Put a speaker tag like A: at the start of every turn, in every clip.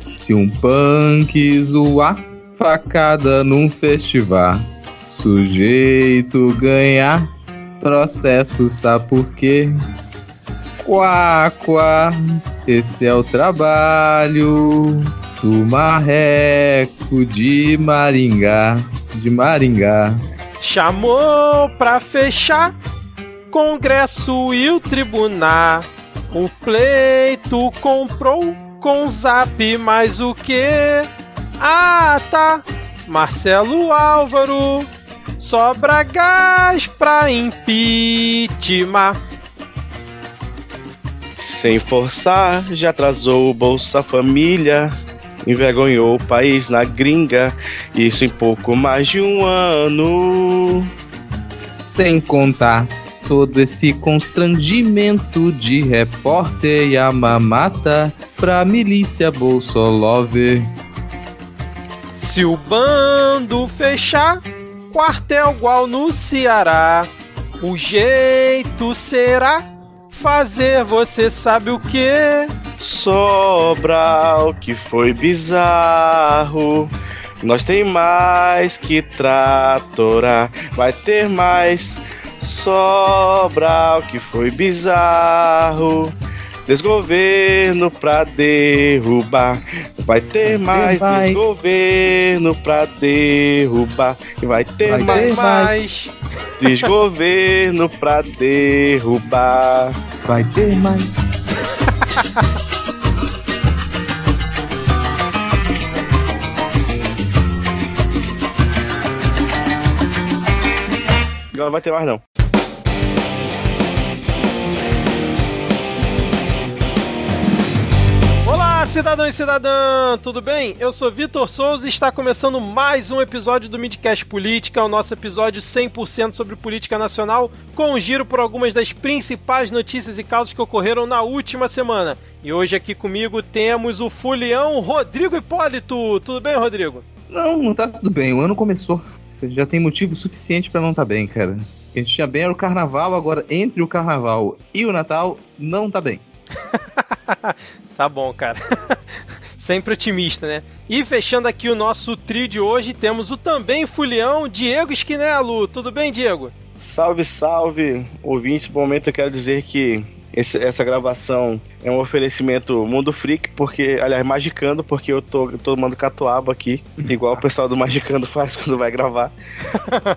A: Se um punk zoar facada num festival, sujeito ganhar processo, sabe por quê? Quá, quá, esse é o trabalho do marreco de Maringá, de Maringá.
B: Chamou pra fechar Congresso e o Tribunal. O pleito comprou com zap mais o que? Ah, tá. Marcelo Álvaro. Sobra gás pra impeachment.
C: Sem forçar, já atrasou o Bolsa Família. Envergonhou o país na gringa. Isso em pouco mais de um ano.
A: Sem contar todo esse constrangimento de repórter e a mamata pra milícia Bolsolover.
B: Se o bando fechar, quartel igual no Ceará, o jeito será fazer você sabe o que?
C: Sobral, que foi bizarro. Nós tem mais que tratorar. Vai ter mais Sobral, que foi bizarro. Desgoverno pra derrubar. Vai ter mais, mais. desgoverno pra derrubar. Vai ter
B: Vai
C: mais,
B: ter mais.
C: desgoverno pra derrubar.
A: Vai ter mais.
C: não vai ter mais não.
B: Olá, cidadão e cidadã, tudo bem? Eu sou Vitor Souza e está começando mais um episódio do Midcast Política, o nosso episódio 100% sobre política nacional, com um giro por algumas das principais notícias e causas que ocorreram na última semana. E hoje aqui comigo temos o fulião Rodrigo Hipólito. Tudo bem, Rodrigo?
A: Não, não tá tudo bem. O ano começou. Você já tem motivo suficiente pra não tá bem, cara. O que a gente tinha bem era o carnaval, agora entre o carnaval e o Natal, não tá bem.
B: Tá bom, cara. Sempre otimista, né? E fechando aqui o nosso trio de hoje, temos o também fulião Diego Esquinelo. Tudo bem, Diego?
C: Salve, salve, ouvintes. Bom momento eu quero dizer que esse- essa gravação é um oferecimento Mundo Freak, porque, aliás, Magicando, porque eu tô tomando catuaba aqui, igual o pessoal do Magicando faz quando vai gravar.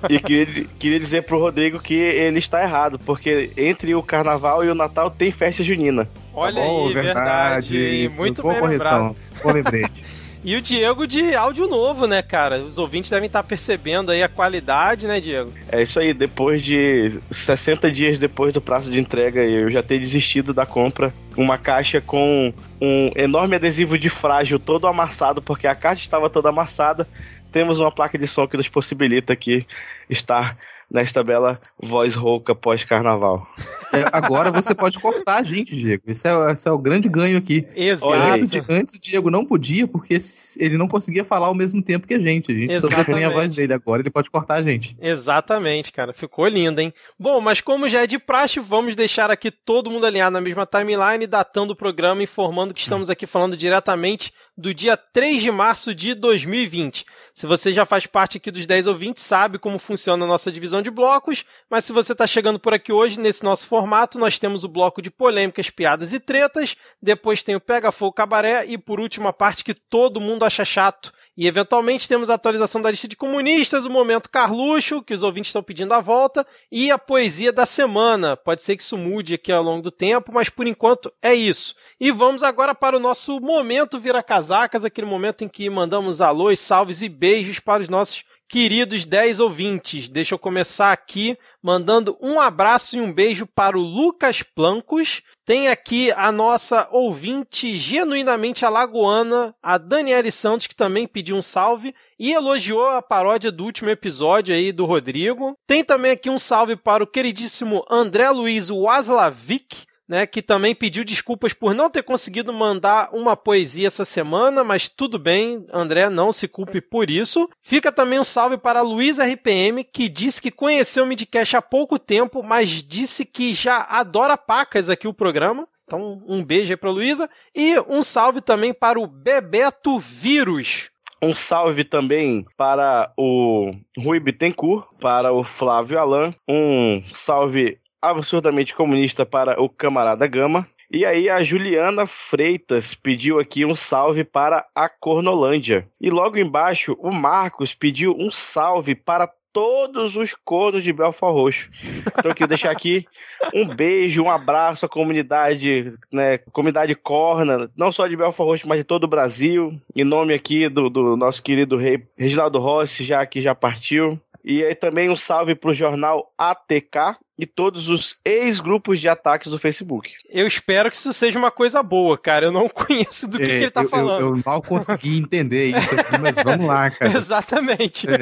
C: e queria, queria dizer pro Rodrigo que ele está errado, porque entre o carnaval e o Natal tem festa junina.
B: Olha
A: Tá bom,
B: aí, verdade. hein? Muito
A: Boa
B: bem lembrado.
A: correção. Boa lembrete.
B: E o Diego de áudio novo, né, cara? Os ouvintes devem estar percebendo aí a qualidade, né, Diego?
C: É isso aí, depois de 60 dias depois do prazo de entrega, eu já ter desistido da compra. Uma caixa com um enorme adesivo de frágil todo amassado, porque a caixa estava toda amassada. Temos uma placa de som que nos possibilita aqui estar nesta bela voz rouca pós-carnaval.
A: É, agora você pode cortar a gente, Diego. Esse é, esse é o grande ganho aqui.
B: Exato.
A: Antes, antes o Diego não podia, porque ele não conseguia falar ao mesmo tempo que a gente. A gente
B: Exatamente.
A: sobrepunha a voz dele. Agora ele pode cortar a gente.
B: Exatamente, cara. Ficou lindo, hein? Bom, mas como já é de praxe, vamos deixar aqui todo mundo alinhado na mesma timeline, datando o programa, informando que estamos aqui falando diretamente do dia 3 de março de 2020. Se você já faz parte aqui dos 10 ouvintes, sabe como funciona a nossa divisão de blocos, mas se você está chegando por aqui hoje, nesse nosso formato, nós temos o bloco de polêmicas, piadas e tretas, depois tem o Pega Fogo Cabaré e, por último, a parte que todo mundo acha chato. E, eventualmente, temos a atualização da lista de comunistas, o Momento Carluxo, que os ouvintes estão pedindo a volta, e a poesia da semana. Pode ser que isso mude aqui ao longo do tempo, mas, por enquanto, é isso. E vamos agora para o nosso Momento Vira Casacas, aquele momento em que mandamos alôs, salves e beijos para os nossos queridos 10 ouvintes. Deixa eu começar aqui mandando um abraço e um beijo para o Lucas Plancos. Tem aqui a nossa ouvinte genuinamente alagoana, a Daniele Santos, que também pediu um salve e elogiou a paródia do último episódio aí do Rodrigo. Tem também aqui um salve para o queridíssimo André Luiz Waslavic, né, que também pediu desculpas por não ter conseguido mandar uma poesia essa semana, mas tudo bem, André, não se culpe por isso. Fica também um salve para Luiz RPM, que disse que conheceu o Midcast há pouco tempo, mas disse que já adora pacas aqui o programa. Então, um beijo aí pra Luísa. E um salve também para o Bebeto Vírus.
C: Um salve também para o Rui Bittencourt, para o Flávio Alain. Um salve absurdamente comunista para o camarada Gama. E aí a Juliana Freitas pediu aqui um salve para a Cornolândia. E logo embaixo o Marcos pediu um salve para todos os cornos de Belfort Roxo. Então eu queria deixar aqui um beijo, um abraço à comunidade, né, comunidade corna, não só de Belfort Roxo, mas de todo o Brasil. Em nome aqui do, do nosso querido rei Reginaldo Rossi, já que já partiu. E aí também um salve para o jornal ATK, e todos os ex-grupos de ataques do Facebook.
B: Eu espero que isso seja uma coisa boa, cara. Eu não conheço do que, é, que ele tá
A: eu,
B: falando.
A: Eu, eu, mal consegui entender isso aqui, mas vamos lá, cara.
B: Exatamente.
A: É.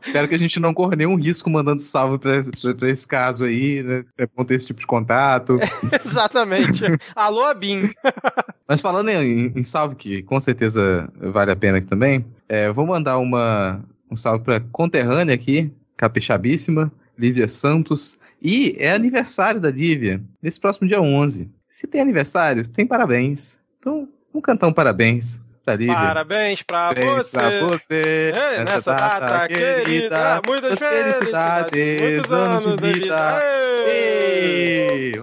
A: Espero que a gente não corra nenhum risco mandando salve pra, pra, pra esse caso aí, né? Se ter esse tipo de contato.
B: Exatamente. Alô, Abin.
A: mas falando em, em, salve, que com certeza vale a pena aqui também, é, vou mandar uma, um salve pra conterrânea aqui, capixabíssima, Lívia Santos. E é aniversário da Lívia, nesse próximo dia 11. Se tem aniversário, tem parabéns. Então, vamos cantar um parabéns pra Lívia.
B: Parabéns pra parabéns você.
A: Pra você.
B: Ei, nessa, nessa data, data querida, querida, muitas felicidades, muitos anos, anos de vida. Ei. Ei.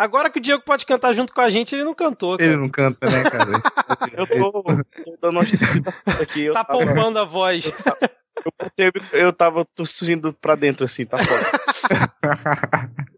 B: Agora que o Diego pode cantar junto com a gente, ele não cantou.
A: Cara. Ele não canta, né, cara?
C: eu tô, tô dando uma aqui.
B: tá tava... poupando a voz.
C: Eu, eu tava tossindo pra dentro assim, tá foda.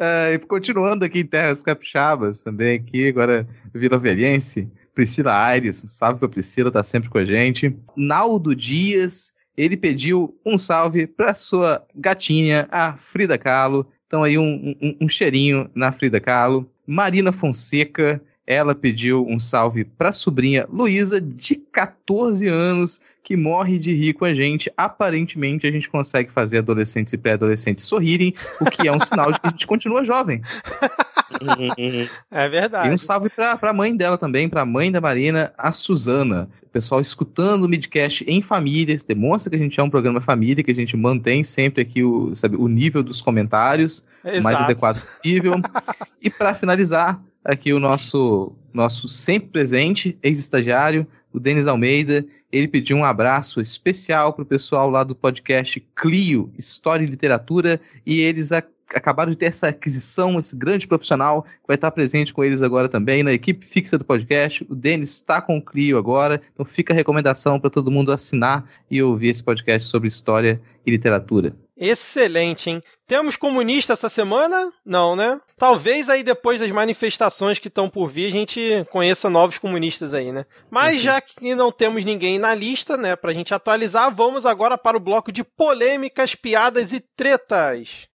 A: é, continuando aqui em Terras Capixabas, também aqui, agora Vila Velhense, Priscila Aires, salve pra Priscila, tá sempre com a gente. Naldo Dias, ele pediu um salve pra sua gatinha, a Frida Kahlo. Então aí um, um, um cheirinho na Frida Kahlo. Marina Fonseca, ela pediu um salve pra sobrinha Luísa, de 14 anos, que morre de rir com a gente. Aparentemente, a gente consegue fazer adolescentes e pré-adolescentes sorrirem, o que é um sinal de que a gente continua jovem.
B: é verdade.
A: E um salve pra, pra mãe dela também, pra mãe da Marina, a Suzana. O pessoal escutando o Midcast em família, demonstra que a gente é um programa família, que a gente mantém sempre aqui o, sabe, o nível dos comentários o mais adequado possível. e para finalizar, aqui o nosso, nosso sempre presente, ex-estagiário, o Denis Almeida, ele pediu um abraço especial para o pessoal lá do podcast Clio, História e Literatura, e eles acabaram de ter essa aquisição, esse grande profissional, que vai estar presente com eles agora também, na equipe fixa do podcast. O Denis está com o Clio agora, então fica a recomendação para todo mundo assinar e ouvir esse podcast sobre história e literatura.
B: Excelente, hein? Temos comunista essa semana? Não, né? Talvez aí depois das manifestações que estão por vir, a gente conheça novos comunistas aí, né? Mas uhum. já que não temos ninguém na lista, né, pra gente atualizar, vamos agora para o bloco de polêmicas, piadas e tretas.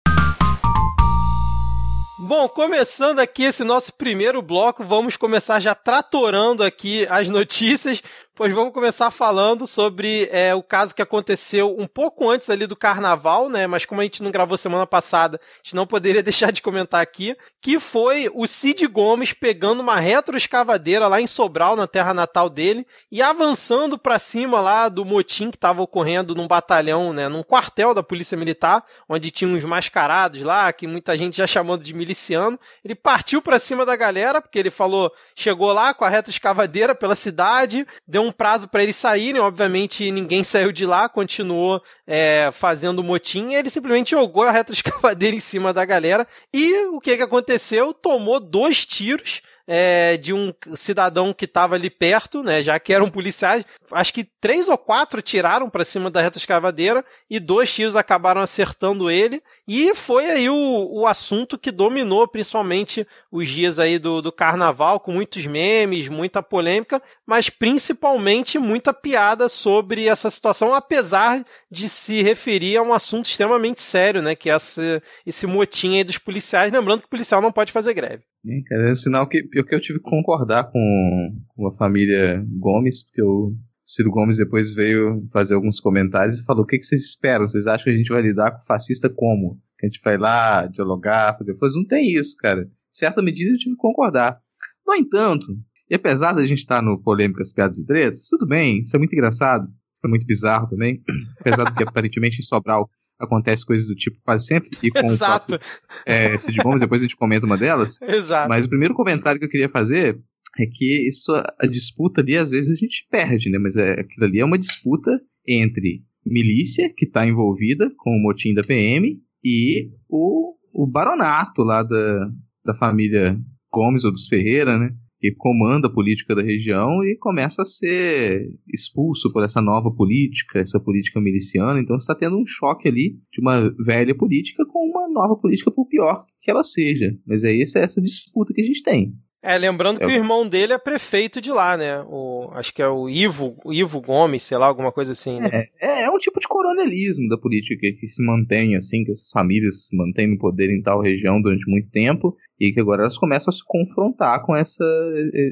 B: Bom, começando aqui esse nosso primeiro bloco, vamos começar já tratorando aqui as notícias, Pois vamos começar falando sobre é, o caso que aconteceu um pouco antes ali do carnaval, né? Mas como a gente não gravou semana passada, a gente não poderia deixar de comentar aqui, que foi o Cid Gomes pegando uma retroescavadeira lá em Sobral, na terra natal dele, e avançando para cima lá do motim que estava ocorrendo num batalhão, né? Num quartel da Polícia Militar, onde tinha uns mascarados lá, que muita gente já chamando de miliciano. Ele partiu para cima da galera, porque ele falou, chegou lá com a retroescavadeira pela cidade, deu um um prazo para eles saírem, obviamente ninguém saiu de lá, continuou é, fazendo motim, ele simplesmente jogou a retroescavadeira em cima da galera, e o que que aconteceu? Tomou dois tiros, é, de um cidadão que estava ali perto, né? Já que eram policiais. Acho que três ou quatro tiraram para cima da reta escavadeira e dois tiros acabaram acertando ele. E foi aí o, o assunto que dominou principalmente os dias aí do, do carnaval, com muitos memes, muita polêmica, mas principalmente muita piada sobre essa situação, apesar de se referir a um assunto extremamente sério, né? Que é esse, esse motim aí dos policiais. Lembrando que o policial não pode fazer greve.
A: É, cara, é um sinal que, que eu tive que concordar com, com a família Gomes, porque o Ciro Gomes depois veio fazer alguns comentários e falou: o que, que vocês esperam? Vocês acham que a gente vai lidar com fascista como? Que a gente vai lá dialogar, depois não tem isso, cara. Em certa medida eu tive que concordar. No entanto, e apesar da gente estar no Polêmicas, Piadas e Tretas, tudo bem, isso é muito engraçado, isso é muito bizarro também, apesar do que aparentemente em Sobral acontece coisas do tipo quase sempre. E com
B: Exato.
A: o próprio, é, Cid Gomes, depois a gente comenta uma delas.
B: Exato.
A: Mas o primeiro comentário que eu queria fazer é que isso, a disputa ali, às vezes a gente perde, né? Mas é, aquilo ali é uma disputa entre milícia, que está envolvida com o motim da PM, e o, o baronato lá da, da família Gomes ou dos Ferreira, né? Que comanda a política da região e começa a ser expulso por essa nova política, essa política miliciana. Então está tendo um choque ali de uma velha política com uma nova política, por pior que ela seja. Mas é essa, essa disputa que a gente tem.
B: É, lembrando que
A: o-
B: irmão dele é prefeito de lá, né? O, acho que é o Ivo, o Ivo Gomes, sei lá, alguma coisa assim, né?
A: É, é, é um tipo de coronelismo da política que se mantém assim, que essas famílias se mantêm no poder em tal região durante muito tempo e que agora elas começam a se confrontar com essa,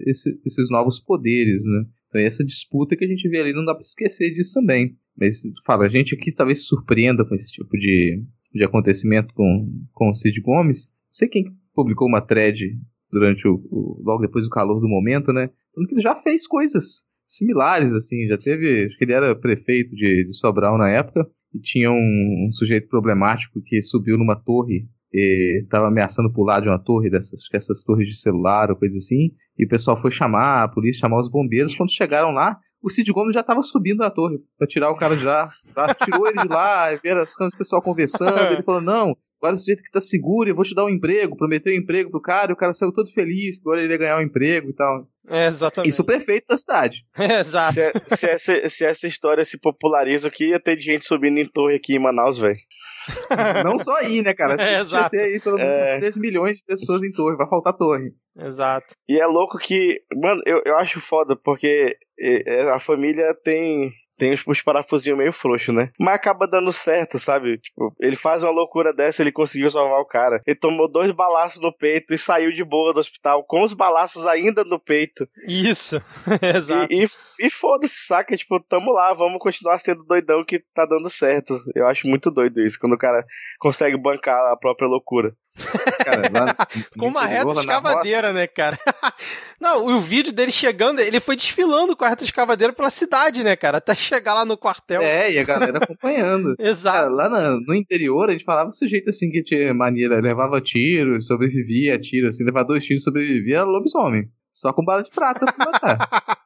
A: esse- esses novos poderes, né? Então essa disputa que a gente vê ali não dá pra esquecer disso também. Mas fala, a gente aqui talvez se surpreenda com esse tipo de, de acontecimento com, com o Cid Gomes. Não sei quem publicou uma thread durante o, o- logo depois do calor do momento, né? Que ele já fez coisas similares, assim, já teve, acho que ele era prefeito de, de Sobral na época, e tinha um, um sujeito problemático que subiu numa torre e estava ameaçando pular de uma torre, dessas, essas torres de celular ou coisa assim, e o pessoal foi chamar a polícia, chamar os bombeiros, quando chegaram lá, o Cid Gomes já estava subindo na torre para tirar o cara de lá, tirou ele de lá, e as câmeras do pessoal conversando, ele falou, não, agora o sujeito que tá seguro, eu vou te dar um emprego, prometeu um emprego pro cara, e o cara saiu todo feliz, que agora ele ia ganhar um emprego e tal.
B: É, exatamente.
A: Isso o prefeito da cidade.
B: É, exato.
C: Se, se essa, se essa história se populariza, o que ia ter de gente subindo em torre aqui em Manaus, velho?
A: Não só aí, né, cara? Acho que
B: É,
A: tinha
B: exato.
A: ter aí pelo menos
C: É.
A: 3 milhões de pessoas em torre, vai faltar torre.
B: Exato.
C: E é louco que, mano, eu, eu acho foda, porque é, é, a família tem. Tem os, os parafusinhos meio frouxos, né? Mas acaba dando certo, sabe? Tipo, ele faz uma loucura dessa, ele conseguiu salvar o cara. Ele tomou dois balaços no peito e saiu de boa do hospital, com os balaços ainda no peito.
B: Isso. exato.
C: E, e, e foda-se, saca? Tipo, tamo lá, vamos continuar sendo doidão que tá dando certo. Eu acho muito doido isso, quando o cara consegue bancar a própria loucura.
A: Cara, lá no
B: Com uma reta escavadeira, né, cara? Não, o vídeo dele chegando, ele foi desfilando com a reta escavadeira pela cidade, né, cara? Até chegar lá no quartel.
A: É, e a galera acompanhando. Cara,
B: Exato.
A: lá na- no interior, a gente falava sujeito assim que tinha maneira, levava tiro, sobrevivia a tiro, assim, levava dois tiros, sobrevivia, era lobisomem. Só com bala de prata pra matar.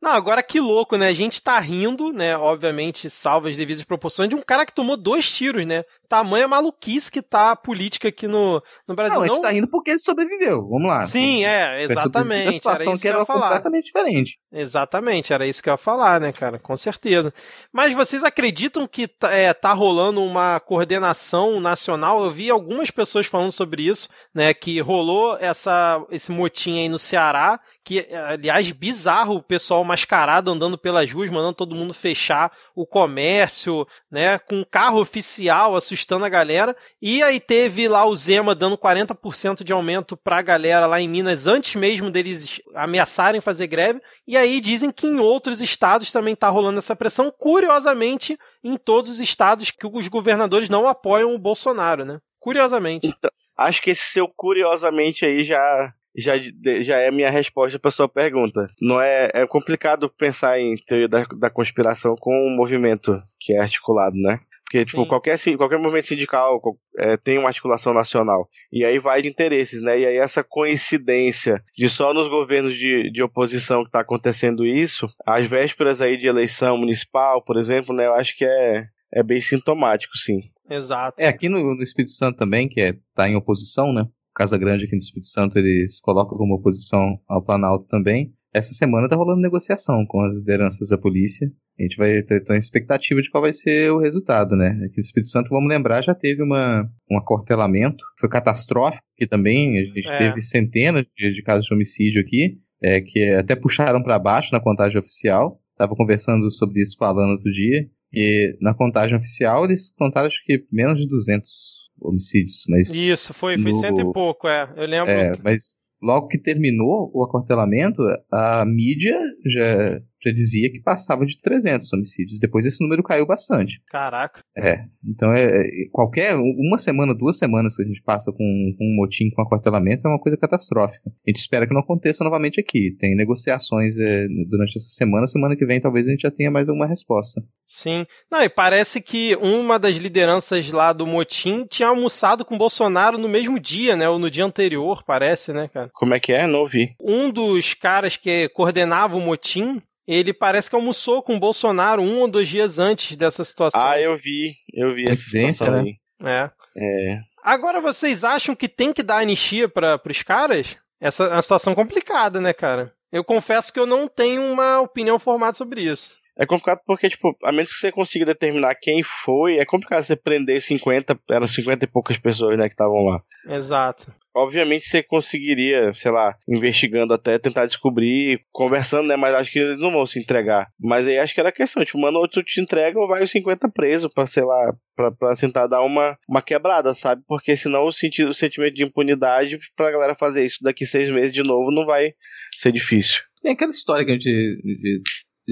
B: Não, agora que louco, né? A gente tá rindo, né? Obviamente, salva as devidas proporções, de um cara que tomou dois tiros, né? Tamanha maluquice que tá a política aqui no, no Brasil.
A: Não, a gente
B: Não-
A: tá rindo porque ele sobreviveu. Vamos lá.
B: Sim, é, exatamente.
A: A situação
B: era
A: que
B: que eu
A: era
B: ia falar.
A: completamente diferente.
B: Exatamente, era isso que eu ia falar, né, cara? Com certeza. Mas vocês acreditam que tá, é, tá rolando uma coordenação nacional? Eu vi algumas pessoas falando sobre isso, né? Que rolou essa, esse motim aí no Ceará, que, aliás, bizarro o pessoal mascarado andando pelas ruas, mandando todo mundo fechar o comércio, né? Com carro oficial assustando a galera. E aí teve lá o Zema dando 40% de aumento pra galera lá em Minas antes mesmo deles ameaçarem fazer greve. E aí dizem que em outros estados também tá rolando essa pressão. Curiosamente, em todos os estados que os governadores não apoiam o Bolsonaro, né? Curiosamente.
C: Acho que esse seu curiosamente aí já. Já, já é a minha resposta para sua pergunta. Não é, é complicado pensar em teoria da, da conspiração com um movimento que é articulado, né? Porque, tipo,
B: Sim.
C: qualquer, si- qualquer movimento sindical é, tem uma articulação nacional. E aí vai de interesses, né? E aí essa coincidência de só nos governos de, de oposição que tá acontecendo isso, às vésperas aí de eleição municipal, por exemplo, né? Eu acho que é, é bem sintomático, sim.
B: Exato.
A: É, aqui no, no Espírito Santo também, que é, tá em oposição, né? Casa Grande aqui no Espírito Santo, eles colocam como oposição ao Planalto também. Essa semana tá rolando negociação com as lideranças da polícia. A gente vai ter uma expectativa de qual vai ser o resultado, né? Aqui no Espírito Santo, vamos lembrar, já teve uma, um acortelamento, foi catastrófico aqui também. A gente
B: É.
A: teve centenas de, de casos de homicídio aqui, é, que até puxaram para baixo na contagem oficial. Tava conversando sobre isso com a Alana outro dia. E na contagem oficial eles contaram acho que menos de 200 homicídios, mas
B: Isso, foi, foi
A: no-
B: cento e pouco, é. Eu lembro.
A: é, mas logo que terminou o acortelamento, a mídia já já dizia que passava de 300 homicídios. Depois esse número caiu bastante.
B: Caraca.
A: É, então é, é qualquer uma semana, duas semanas que a gente passa com, com um motim com aquartelamento é uma coisa catastrófica. A gente espera que não aconteça novamente aqui. Tem negociações é, durante essa semana, semana que vem talvez a gente já tenha mais alguma resposta.
B: Sim. Não, e parece que uma das lideranças lá do motim tinha almoçado com Bolsonaro no mesmo dia, né? Ou no dia anterior, parece, né, cara?
C: Como é que é? Não ouvi.
B: Um dos caras que coordenava o motim ele parece que almoçou com o Bolsonaro um ou dois dias antes dessa situação.
C: Ah, eu vi, eu vi essa situação né?
B: É.
C: É.
B: Agora, vocês acham que tem que dar anistia para os caras? Essa é uma situação complicada, né, cara? Eu confesso que eu não tenho uma opinião formada sobre isso.
C: É complicado porque, tipo, a menos que você consiga determinar quem foi, é complicado você prender 50, eram 50 e poucas pessoas, né, que estavam lá.
B: Exato.
C: Obviamente você conseguiria, sei lá, investigando até tentar descobrir, conversando, né? Mas acho que eles não vão se entregar. Mas aí acho que era a questão, tipo, mano, ou tu te entrega ou vai os 50 preso pra, sei lá, pra, pra tentar dar uma, uma quebrada, sabe? Porque senão o, o sentimento de impunidade pra galera fazer isso daqui seis meses de novo não vai ser difícil.
A: Tem aquela história que a gente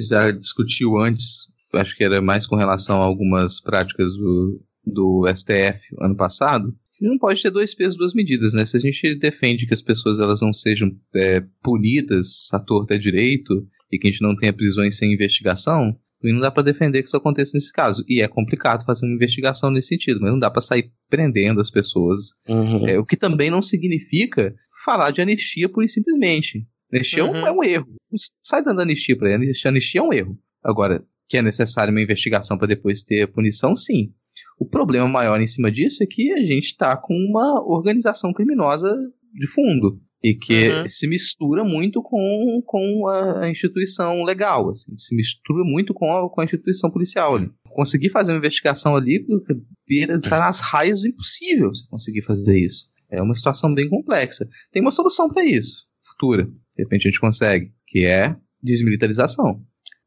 A: já discutiu antes, acho que era mais com relação a algumas práticas do, do STF ano passado, não pode ter dois pesos, duas medidas, né? Se a gente defende que as pessoas elas não sejam é, punidas à torta direito e que a gente não tenha prisões sem investigação, não dá para defender que isso aconteça nesse caso. E é complicado fazer uma investigação nesse sentido, mas não dá para sair prendendo as pessoas. Uhum. É, o que também não significa falar de anistia pura e simplesmente. Anistia uhum. é, um, é, um, erro. Sai dando anistia para ele. Anistia, anistia é um erro. Agora, que é necessário uma investigação para depois ter punição, sim. O problema maior em cima disso é que a gente está com uma organização criminosa de fundo e que uhum. se mistura muito com, com a instituição legal, assim, se mistura muito com a, com a instituição policial. Ali. Conseguir fazer uma investigação ali está nas raias do impossível se conseguir fazer isso. É uma situação bem complexa. Tem uma solução para isso, futura. De repente a gente consegue, que é desmilitarização.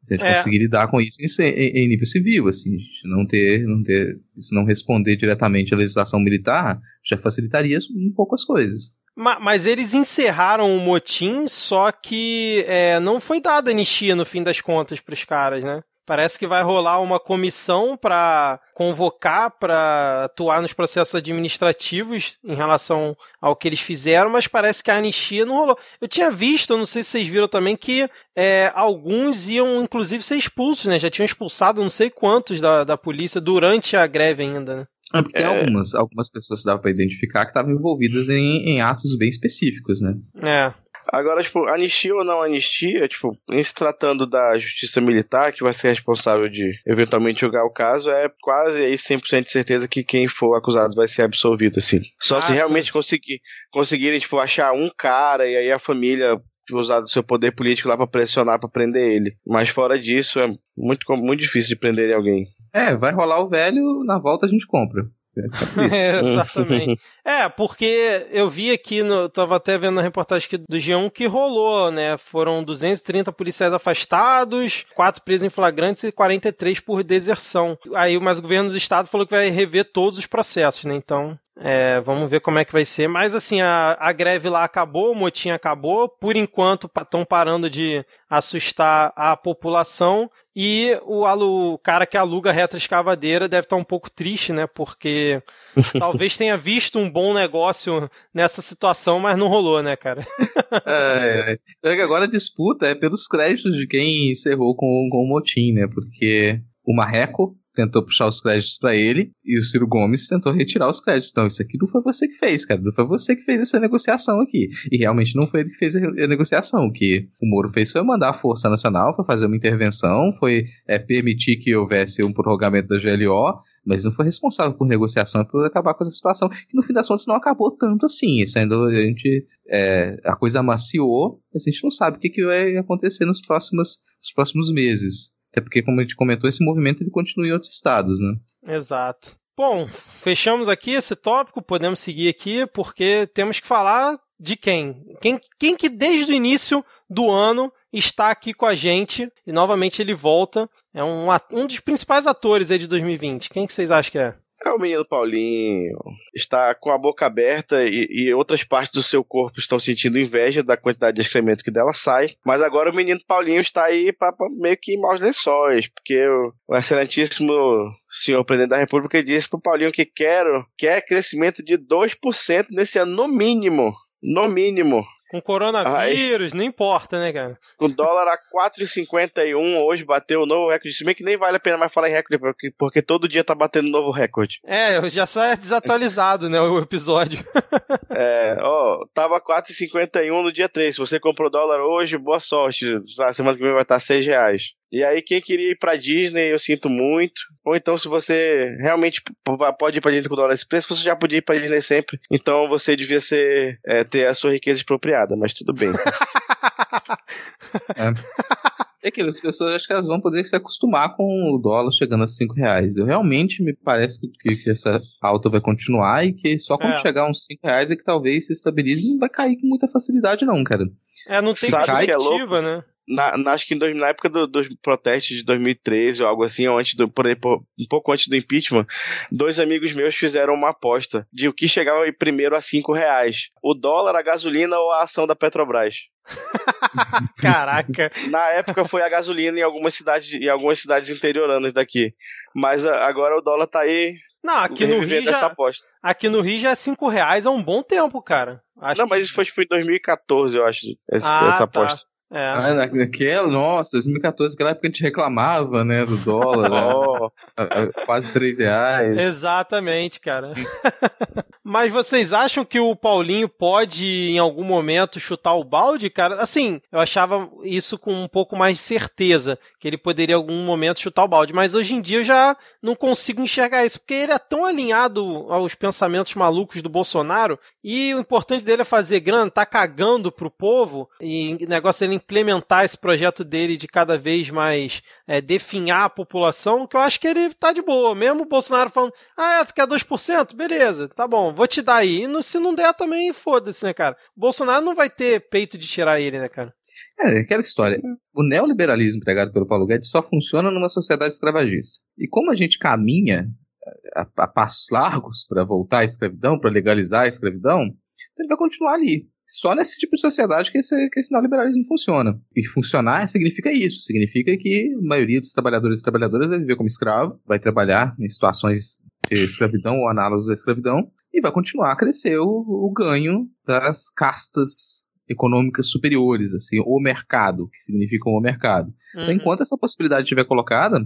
A: A gente é. conseguir lidar com isso em, em, em, nível civil, assim, não ter, não ter, se não responder diretamente à legislação militar, já facilitaria um pouco as coisas.
B: Mas, mas eles encerraram o motim, só que é, não foi dada anistia no fim das contas para os caras, né? Parece que vai rolar uma comissão para convocar para atuar nos processos administrativos em relação ao que eles fizeram, mas parece que a anistia não rolou. Eu tinha visto, não sei se vocês viram também, que é, alguns iam inclusive ser expulsos, né? Já tinham expulsado não sei quantos da, da polícia durante a greve ainda, né?
A: É porque é... algumas, algumas pessoas dava para identificar que estavam envolvidas em, em atos bem específicos, né?
B: É.
C: Agora, tipo, anistia ou não anistia, tipo, em se tratando da justiça militar, que vai ser responsável de eventualmente julgar o caso, é quase aí 100% de certeza que quem for acusado vai ser absolvido, assim. Só ah, se realmente conseguir, conseguirem, tipo, achar um cara e aí a família usar do seu poder político lá para pressionar para prender ele. Mas fora disso, é muito, muito difícil de prender alguém.
A: É, vai rolar o velho, na volta a gente compra.
B: É, exatamente. é, porque eu vi aqui, no, tava até vendo na reportagem aqui do G1 que rolou, né? Foram 230 policiais afastados, 4 presos em flagrantes e 43 por deserção. Aí, mas o governo do estado falou que vai rever todos os processos, né? Então, é, vamos ver como é que vai ser. Mas assim, a, a greve lá acabou, o motim acabou. Por enquanto, estão parando de assustar a população. E o, o cara que aluga a retroescavadeira deve estar um pouco triste, né? Porque talvez tenha visto um bom negócio nessa situação, mas não rolou, né, cara?
A: é, é. Agora a disputa é pelos créditos de quem encerrou com, com o motim, né? Porque o Marreco tentou puxar os créditos para ele e o Ciro Gomes tentou retirar os créditos. Então, isso aqui não foi você que fez, cara. Não foi você que fez essa negociação aqui. E realmente não foi ele que fez a negociação. O que o Moro fez foi mandar a Força Nacional para fazer uma intervenção, foi é, permitir que houvesse um prorrogamento da GLO, mas não foi responsável por negociação é por acabar com essa situação, que no fim das contas não acabou tanto assim. Ainda a gente. É, a coisa amaciou, mas a gente não sabe o que, que vai acontecer nos próximos, nos próximos meses. Até porque, como a gente comentou, esse movimento ele continua em outros estados, né?
B: Exato. Bom, fechamos aqui esse tópico, podemos seguir aqui, porque temos que falar de quem? Quem, quem que desde o início do ano está aqui com a gente e novamente ele volta. É um, um dos principais atores aí de 2020. Quem que vocês acham que é?
C: É o menino Paulinho. Está com a boca aberta e, e, outras partes do seu corpo estão sentindo inveja da quantidade de excremento que dela sai. Mas agora o menino Paulinho está aí para meio que maus lençóis, porque o, o excelentíssimo senhor presidente da República disse para o Paulinho que quero, quer crescimento de 2% nesse ano, no mínimo. No mínimo.
B: Com coronavírus, Ai. não importa, né, cara?
C: O dólar a 4,51 hoje bateu o um novo recorde. Se bem que nem vale a pena mais falar em recorde, porque, porque todo dia tá batendo novo recorde.
B: É, já sai desatualizado, né, o episódio.
C: é, ó, tava 4,51 no dia 3. Se você comprou dólar hoje, boa sorte. Semana que vem vai estar 6 reais. E aí, quem queria ir pra Disney, eu sinto muito. Ou então, se você realmente pode ir pra Disney com dólar esse preço, você já podia ir pra Disney sempre. Então, você devia ser, é, ter a sua riqueza expropriada, mas tudo bem.
A: é. É que as pessoas acho que elas vão poder se acostumar com o dólar chegando a 5 reais. Eu realmente me parece que, que, essa alta vai continuar e que só quando é. chegar a uns 5 reais é que talvez se estabilize e não vai cair com muita facilidade, não, cara.
B: É, não tem Sabe que é louco? né?
C: Na, na, acho que na época do, dos protestos de 2013 ou algo assim, ou antes do, por, um pouco antes do impeachment, dois amigos meus fizeram uma aposta de o que chegava primeiro a cinco reais: o dólar, a gasolina ou a ação da Petrobras.
B: Caraca.
C: Na época foi a gasolina em algumas cidades, em algumas cidades interioranas daqui. Mas agora o dólar tá aí.
B: Não, aqui no Rio já, aposta. Aqui no Rio já é 5 reais há um bom tempo, cara.
C: Acho não, mas isso foi tipo, em 2014, eu acho, essa, ah, essa tá. aposta. Tá.
A: É. Ah, naquela, nossa, 2014, aquela época a gente reclamava, né, do dólar, oh. né, quase 3 reais.
B: Exatamente, cara. Mas vocês acham que o Paulinho pode, em algum momento, chutar o balde, cara? Assim, eu achava isso com um pouco mais de certeza, que ele poderia, em algum momento, chutar o balde. Mas hoje em dia eu já não consigo enxergar isso, porque ele é tão alinhado aos pensamentos malucos do Bolsonaro, e o importante dele é fazer grana, tá cagando pro povo, e o negócio é ele implementar esse projeto dele de cada vez mais é, definhar a população, que eu acho que ele tá de boa. Mesmo o Bolsonaro falando, ah, é, tu quer 2%? Beleza, tá bom, vou te dar aí. E se não der também, foda-se, né, cara? O Bolsonaro não vai ter peito de tirar ele, né, cara?
A: É, aquela história. O neoliberalismo pregado pelo Paulo Guedes só funciona numa sociedade escravagista. E como a gente caminha a, a passos largos para voltar à escravidão, para legalizar a escravidão, ele vai continuar ali só nesse tipo de sociedade que esse, que esse neoliberalismo funciona. E funcionar significa isso, significa que a maioria dos trabalhadores e trabalhadoras vai viver como escravo, vai trabalhar em situações de escravidão ou análogos à escravidão, e vai continuar a crescer o, o ganho das castas econômicas superiores, assim, o mercado, que significa o mercado. Então, uhum. Então, enquanto essa possibilidade estiver colocada,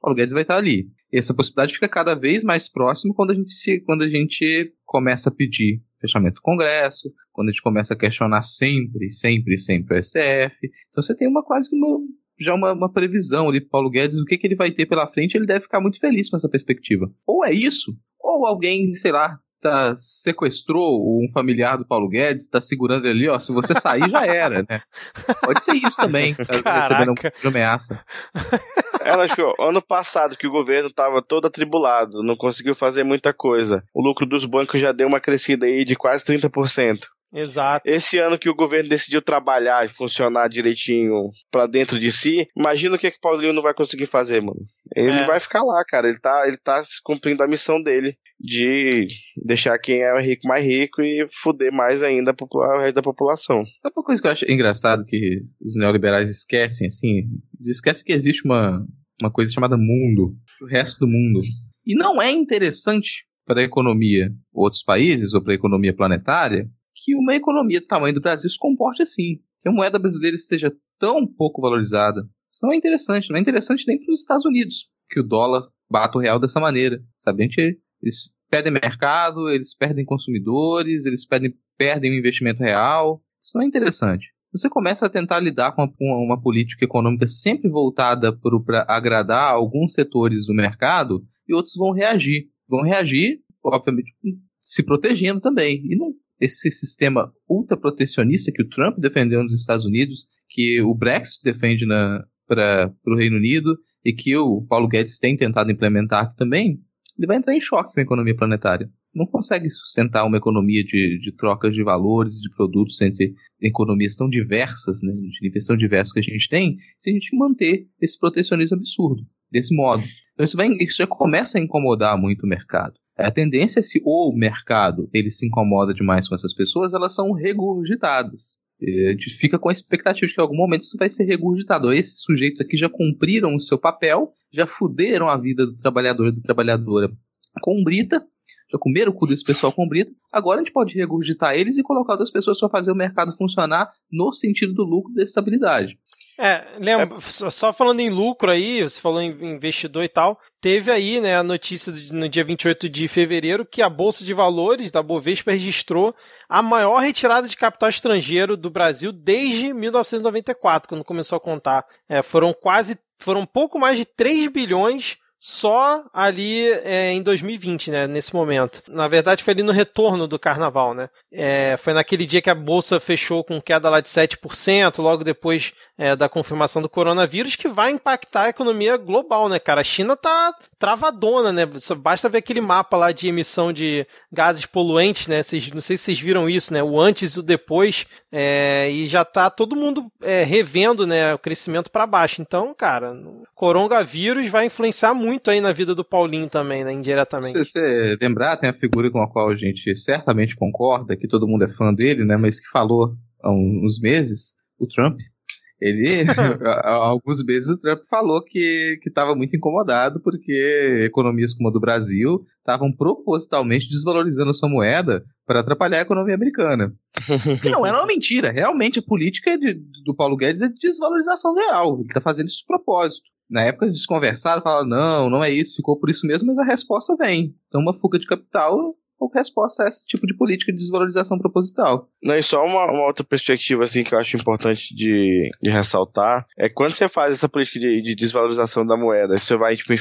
A: Paulo Guedes vai estar ali. E essa possibilidade fica cada vez mais próxima quando a gente, se, quando a gente começa a pedir fechamento do Congresso, quando a gente começa a questionar sempre, sempre, sempre o STF. Então você tem uma quase que uma, já uma, uma previsão ali Paulo Guedes do que, que ele vai ter pela frente, ele deve ficar muito feliz com essa perspectiva. Ou é isso, ou alguém, sei lá, tá, sequestrou um familiar do Paulo Guedes, está segurando ele ali, ó, se você sair já era, né? Pode ser isso também, recebendo uma ameaça.
C: Ela achou, ano passado que o governo estava todo atribulado, não conseguiu fazer muita coisa. O lucro dos bancos já deu uma crescida aí de quase 30%.
B: Exato.
C: Esse ano que o governo decidiu trabalhar e funcionar direitinho para dentro de si, imagina o que, que o Paulinho não vai conseguir fazer, mano. Ele é. vai ficar lá, cara. Ele tá, ele tá cumprindo a missão dele de deixar quem é rico mais rico e fuder mais ainda o resto da população.
A: É uma coisa que eu acho engraçado que os neoliberais esquecem, assim, eles esquecem que existe uma, uma coisa chamada mundo, o resto do mundo. E não é interessante para a economia outros países ou para a economia planetária que uma economia do tamanho do Brasil se comporte assim. Que a moeda brasileira esteja tão pouco valorizada. Isso não é interessante. Não é interessante nem para os Estados Unidos que o dólar bata o real dessa maneira. Sabe? A gente eles perdem mercado, eles perdem consumidores, eles perdem, perdem o investimento real. Isso não é interessante. Você começa a tentar lidar com uma, uma política econômica sempre voltada para agradar alguns setores do mercado e outros vão reagir. Vão reagir, obviamente, se protegendo também. E não, esse sistema ultraprotecionista que o Trump defendeu nos Estados Unidos, que o Brexit defende para o Reino Unido e que o Paulo Guedes tem tentado implementar também, ele vai entrar em choque com a economia planetária. Não consegue sustentar uma economia de, de trocas de valores, de produtos entre economias tão diversas, né, de níveis tão diversos que a gente tem, se a gente manter esse protecionismo absurdo, desse modo. Então isso, vai, isso já começa a incomodar muito o mercado. A tendência é se o mercado ele se incomoda demais com essas pessoas, elas são regurgitadas. A gente fica com a expectativa de que em algum momento isso vai ser regurgitado. Esses sujeitos aqui já cumpriram o seu papel, já fuderam a vida do trabalhador e da trabalhadora com brita, já comeram o cu desse pessoal com brita. Agora a gente pode regurgitar eles e colocar outras pessoas para fazer o mercado funcionar no sentido do lucro e da estabilidade.
B: É, lembra, é. só falando em lucro aí, você falou em investidor e tal, teve aí, né, a notícia no dia 28 de fevereiro que a Bolsa de Valores da Bovespa registrou a maior retirada de capital estrangeiro do Brasil desde 1994, quando começou a contar. É, foram quase, foram um pouco mais de 3 bilhões só ali é, em 2020, né? Nesse momento. Na verdade, foi ali no retorno do carnaval, né? É, foi naquele dia que a bolsa fechou com queda lá de 7%, logo depois é, da confirmação do coronavírus, que vai impactar a economia global, né, cara? A China tá travadona, né? Basta ver aquele mapa lá de emissão de gases poluentes, né? Vocês, não sei se vocês viram isso, né? O antes e o depois, é, e já tá todo mundo é, revendo, né? O crescimento para baixo. Então, cara, o coronavírus vai influenciar muito muito aí na vida do Paulinho também, né? Indiretamente.
A: Se você lembrar, tem a figura com a qual a gente certamente concorda, que todo mundo é fã dele, né? Mas que falou há uns meses, o Trump. Ele, há alguns meses, o Trump falou que estava muito incomodado porque economias como a do Brasil estavam propositalmente desvalorizando a sua moeda para atrapalhar a economia americana. que não era uma mentira. Realmente, a política de, do Paulo Guedes é de desvalorização real. Ele está fazendo isso de propósito. Na época eles conversaram, falaram, não, não é isso, ficou por isso mesmo, mas a resposta vem. Então uma fuga de capital a resposta a esse tipo de política de desvalorização proposital.
C: Não, e só uma, uma, outra perspectiva assim que eu acho importante de, de ressaltar é quando você faz essa política de, de desvalorização da moeda, você vai tipo,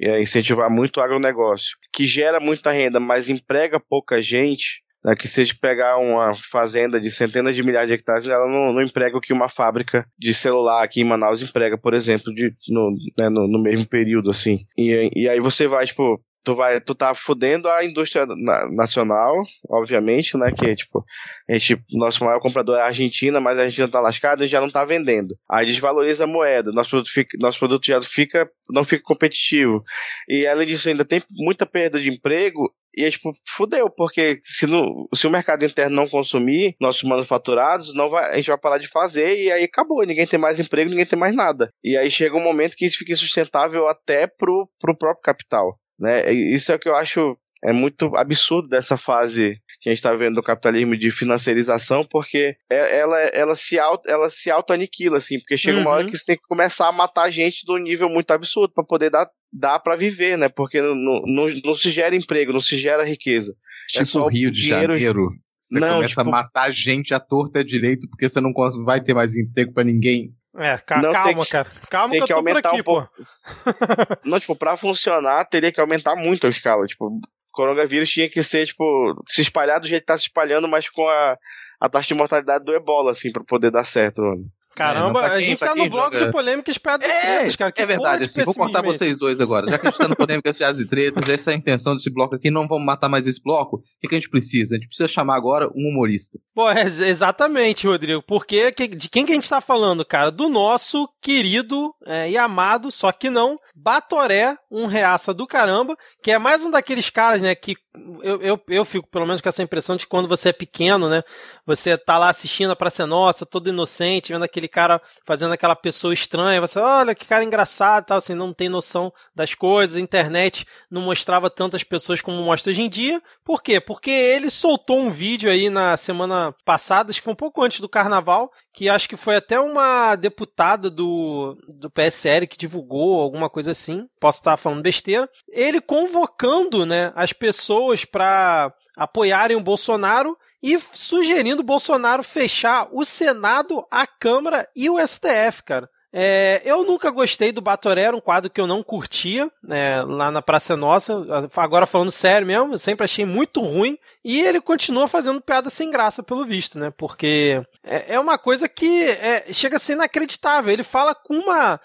C: é, incentivar muito o agronegócio, que gera muita renda, mas emprega pouca gente, né, que se a gente pegar uma fazenda de centenas de milhares de hectares, ela não, não emprega o que uma fábrica de celular aqui em Manaus emprega, por exemplo, de, no, né, no, no, mesmo período, assim. E, e aí você vai, tipo, tu vai, tu tá fudendo a indústria na, nacional, obviamente, né, que, tipo, a gente, nosso maior comprador é a Argentina, mas a Argentina tá lascada e já não tá vendendo. Aí desvaloriza a moeda, nosso produto, fica, nosso produto já fica, não fica competitivo. E além disso, ainda tem muita perda de emprego e é tipo, fudeu, porque se, no, se o mercado interno não consumir nossos manufaturados, não vai, a gente vai parar de fazer e aí acabou. Ninguém tem mais emprego, ninguém tem mais nada. E aí chega um momento que isso fica insustentável até pro, pro próprio capital. Né? Isso é o que eu acho é muito absurdo dessa fase que a gente está vendo do capitalismo de financiarização, porque é, ela, ela se auto, ela se auto-aniquila, assim, porque chega uhum. uma hora uhum. que você tem que começar a matar gente de um nível muito absurdo para poder dar, dar para viver, né? Porque não, não, não se gera emprego, não se gera riqueza.
A: É tipo é só o Rio de dinheiro... Janeiro. Você não, começa tipo... a matar gente à torta direito porque você não vai ter mais emprego para ninguém.
B: É, ca não, calma, que, cara. Calma tem que, que eu tô aumentar aqui, um pouco.
C: não, tipo, pra funcionar, teria que aumentar muito a escala. Tipo, coronavírus tinha que ser, tipo, se espalhar do jeito que tá se espalhando, mas com a, a taxa de mortalidade do ebola, assim, pra poder dar certo, mano.
B: Caramba, é, a gente tá no bloco joga... de polêmicas piadas
A: é, e tretas, cara. Que é verdade, assim, vou cortar vocês dois agora. Já que a gente tá no polêmicas, piadas e tretas, essa é a intenção desse bloco aqui, não vamos matar mais esse bloco. O que, que a gente precisa? A gente precisa chamar agora um humorista.
B: Pô, é, exatamente, Rodrigo. Porque de quem que a gente tá falando, cara? Do nosso querido é, e amado, só que não, Batoré, um reaça do caramba, que é mais um daqueles caras, né, que eu, eu, eu fico pelo menos com essa impressão de que quando você é pequeno, né, você tá lá assistindo a Praça Nossa, todo inocente, vendo aquele cara fazendo aquela pessoa estranha, você, olha que cara engraçado tal, assim, não tem noção das coisas, a internet não mostrava tantas pessoas como mostra hoje em dia. Por quê? Porque ele soltou um vídeo aí na semana passada, acho que foi um pouco antes do carnaval, que acho que foi até uma deputada do, do PSL que divulgou alguma coisa assim, posso estar falando besteira, ele convocando, né, as pessoas para apoiarem o Bolsonaro e sugerindo Bolsonaro fechar o Senado, a Câmara e o STF, cara. É, eu nunca gostei do Batoré, era um quadro que eu não curtia é, lá na Praça Nossa. Agora falando sério mesmo, eu sempre achei muito ruim. E ele continua fazendo piada sem graça, pelo visto, né? Porque é, é uma coisa que é, chega a ser inacreditável. Ele fala com uma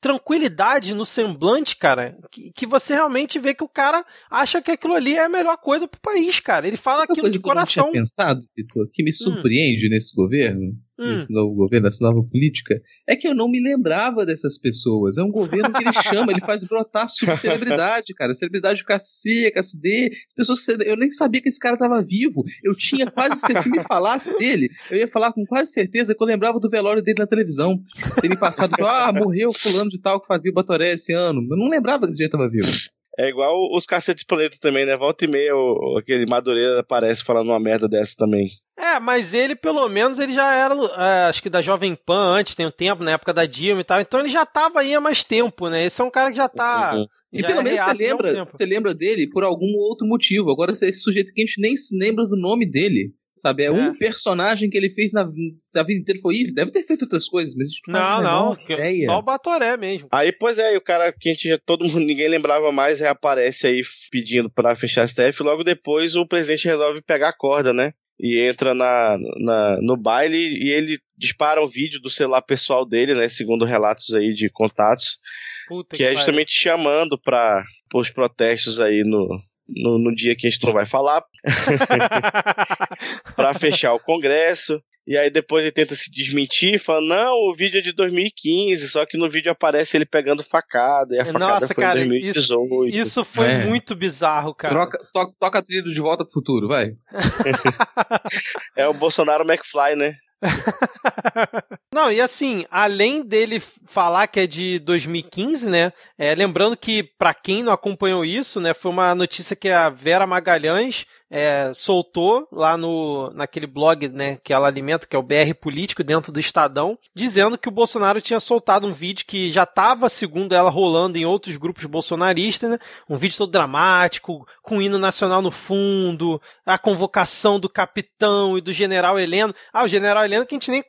B: tranquilidade no semblante, cara, que, que, você realmente vê que o cara acha que aquilo ali é a melhor coisa pro país, cara. Ele fala aquilo de coração.
A: Que eu não tinha pensado, Vitor, que me hum. surpreende hum. nesse governo hum. esse novo governo, essa nova política, é que eu não me lembrava dessas pessoas. É um governo que ele chama, ele faz brotar subcelebridade, cara. Celebridade com C, com D. Pessoas, eu nem sabia que esse cara tava vivo. Eu tinha quase, se você me falasse dele, eu ia falar com quase certeza que eu lembrava do velório dele na televisão. Ele passado, ah, morreu fulano de tal que fazia o Batoré esse ano. Eu não lembrava que esse dia tava vivo.
C: É igual os Cacete Planeta também, né? Volta e meia, aquele Madureira aparece falando uma merda dessa também.
B: É, mas ele, pelo menos, ele já era, é, acho que da Jovem Pan antes, tem um tempo, na época da Dilma e tal. Então ele já tava aí há mais tempo, né? Esse é um cara que já tá. Uhum.
A: E já pelo é menos você lembra, você lembra dele por algum outro motivo. Agora, esse sujeito que a gente nem se lembra do nome dele. Sabe, é, é, um personagem que ele fez na, na vida inteira, foi isso. Deve ter feito outras coisas, mas a gente
B: não Não, não, ideia. só o Batoré mesmo.
C: Aí, pois é, o cara que a gente já, todo mundo, ninguém lembrava mais, reaparece aí pedindo para fechar a STF. Logo depois, o presidente resolve pegar a corda, né? E entra na, na, no baile e ele dispara um vídeo do celular pessoal dele, né? Segundo relatos aí de contatos. Puta que, que é justamente chamando para os protestos aí no, no, no, dia que a gente não vai falar, para fechar o Congresso. E aí depois ele tenta se desmentir, fala, não, o vídeo é de 2015, só que no vídeo aparece ele pegando facada, e a facada Nossa, foi cara, em 2018.
B: Isso, isso foi é. muito bizarro, cara.
A: Troca, to, toca a trilha de Volta pro Futuro, vai.
C: é o Bolsonaro McFly, né?
B: Não, e assim, além dele falar que é de 2015, né? É, lembrando que, para quem não acompanhou isso, né, foi uma notícia que a Vera Magalhães é, soltou lá no, naquele blog né, que ela alimenta, que é o BR Político, dentro do Estadão, dizendo que o Bolsonaro tinha soltado um vídeo que já estava, segundo ela, rolando em outros grupos bolsonaristas, né, um vídeo todo dramático, com o hino nacional no fundo, a convocação do capitão e do general Heleno. Ah, o general Heleno que a gente nem.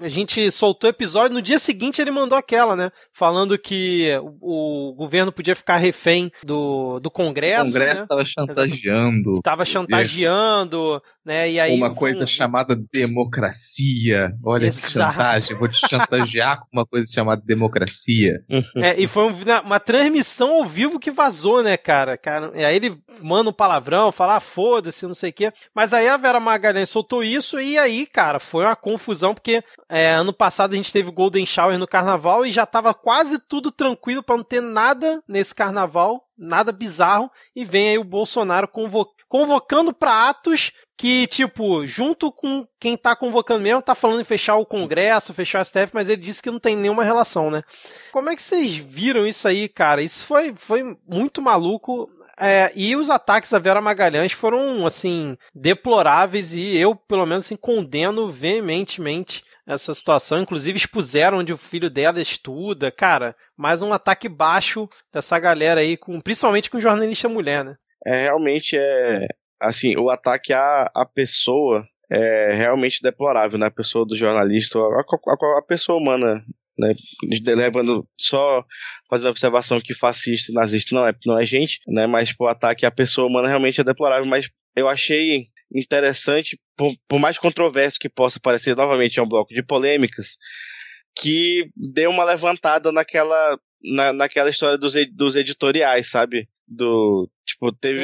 B: A gente soltou o episódio, no dia seguinte ele mandou aquela, né? Falando que o, o governo podia ficar refém do, do Congresso. O
A: Congresso estava né? chantageando.
B: Estava chantageando, né? E aí
A: uma coisa um... chamada democracia. Olha Exato. que chantagem, vou te chantagear com uma coisa chamada democracia.
B: É, e foi uma, uma, transmissão ao vivo que vazou, né, cara? cara e aí ele manda um palavrão, fala ah, foda-se, não sei o quê. Mas aí a Vera Magalhães soltou isso e aí, cara, foi uma confusão porque é, ano passado a gente teve o Golden Shower no carnaval e já tava quase tudo tranquilo para não ter nada nesse carnaval nada bizarro, e vem aí o Bolsonaro convo convocando para atos que, tipo, junto com quem tá convocando mesmo, tá falando em fechar o Congresso, fechar o STF, mas ele disse que não tem nenhuma relação, né? Como é que vocês viram isso aí, cara? Isso foi, foi muito maluco. É, e os ataques a Vera Magalhães foram, assim, deploráveis e eu, pelo menos, assim, condeno veementemente essa situação. Inclusive expuseram onde o filho dela estuda. Cara, mais um ataque baixo dessa galera aí, com, principalmente com jornalista mulher, né?
C: É, realmente é. Assim, o ataque à, à pessoa é realmente deplorável, né? A pessoa do jornalista, a, a, a pessoa humana né, levando só fazendo a observação que fascista e nazista não é, não é gente, né, mas o ataque à pessoa humana realmente é deplorável, mas eu achei interessante, por, por mais controverso que possa parecer, novamente é um bloco de polêmicas, que deu uma levantada naquela, na, naquela história dos, dos editoriais, sabe? Do, tipo, teve,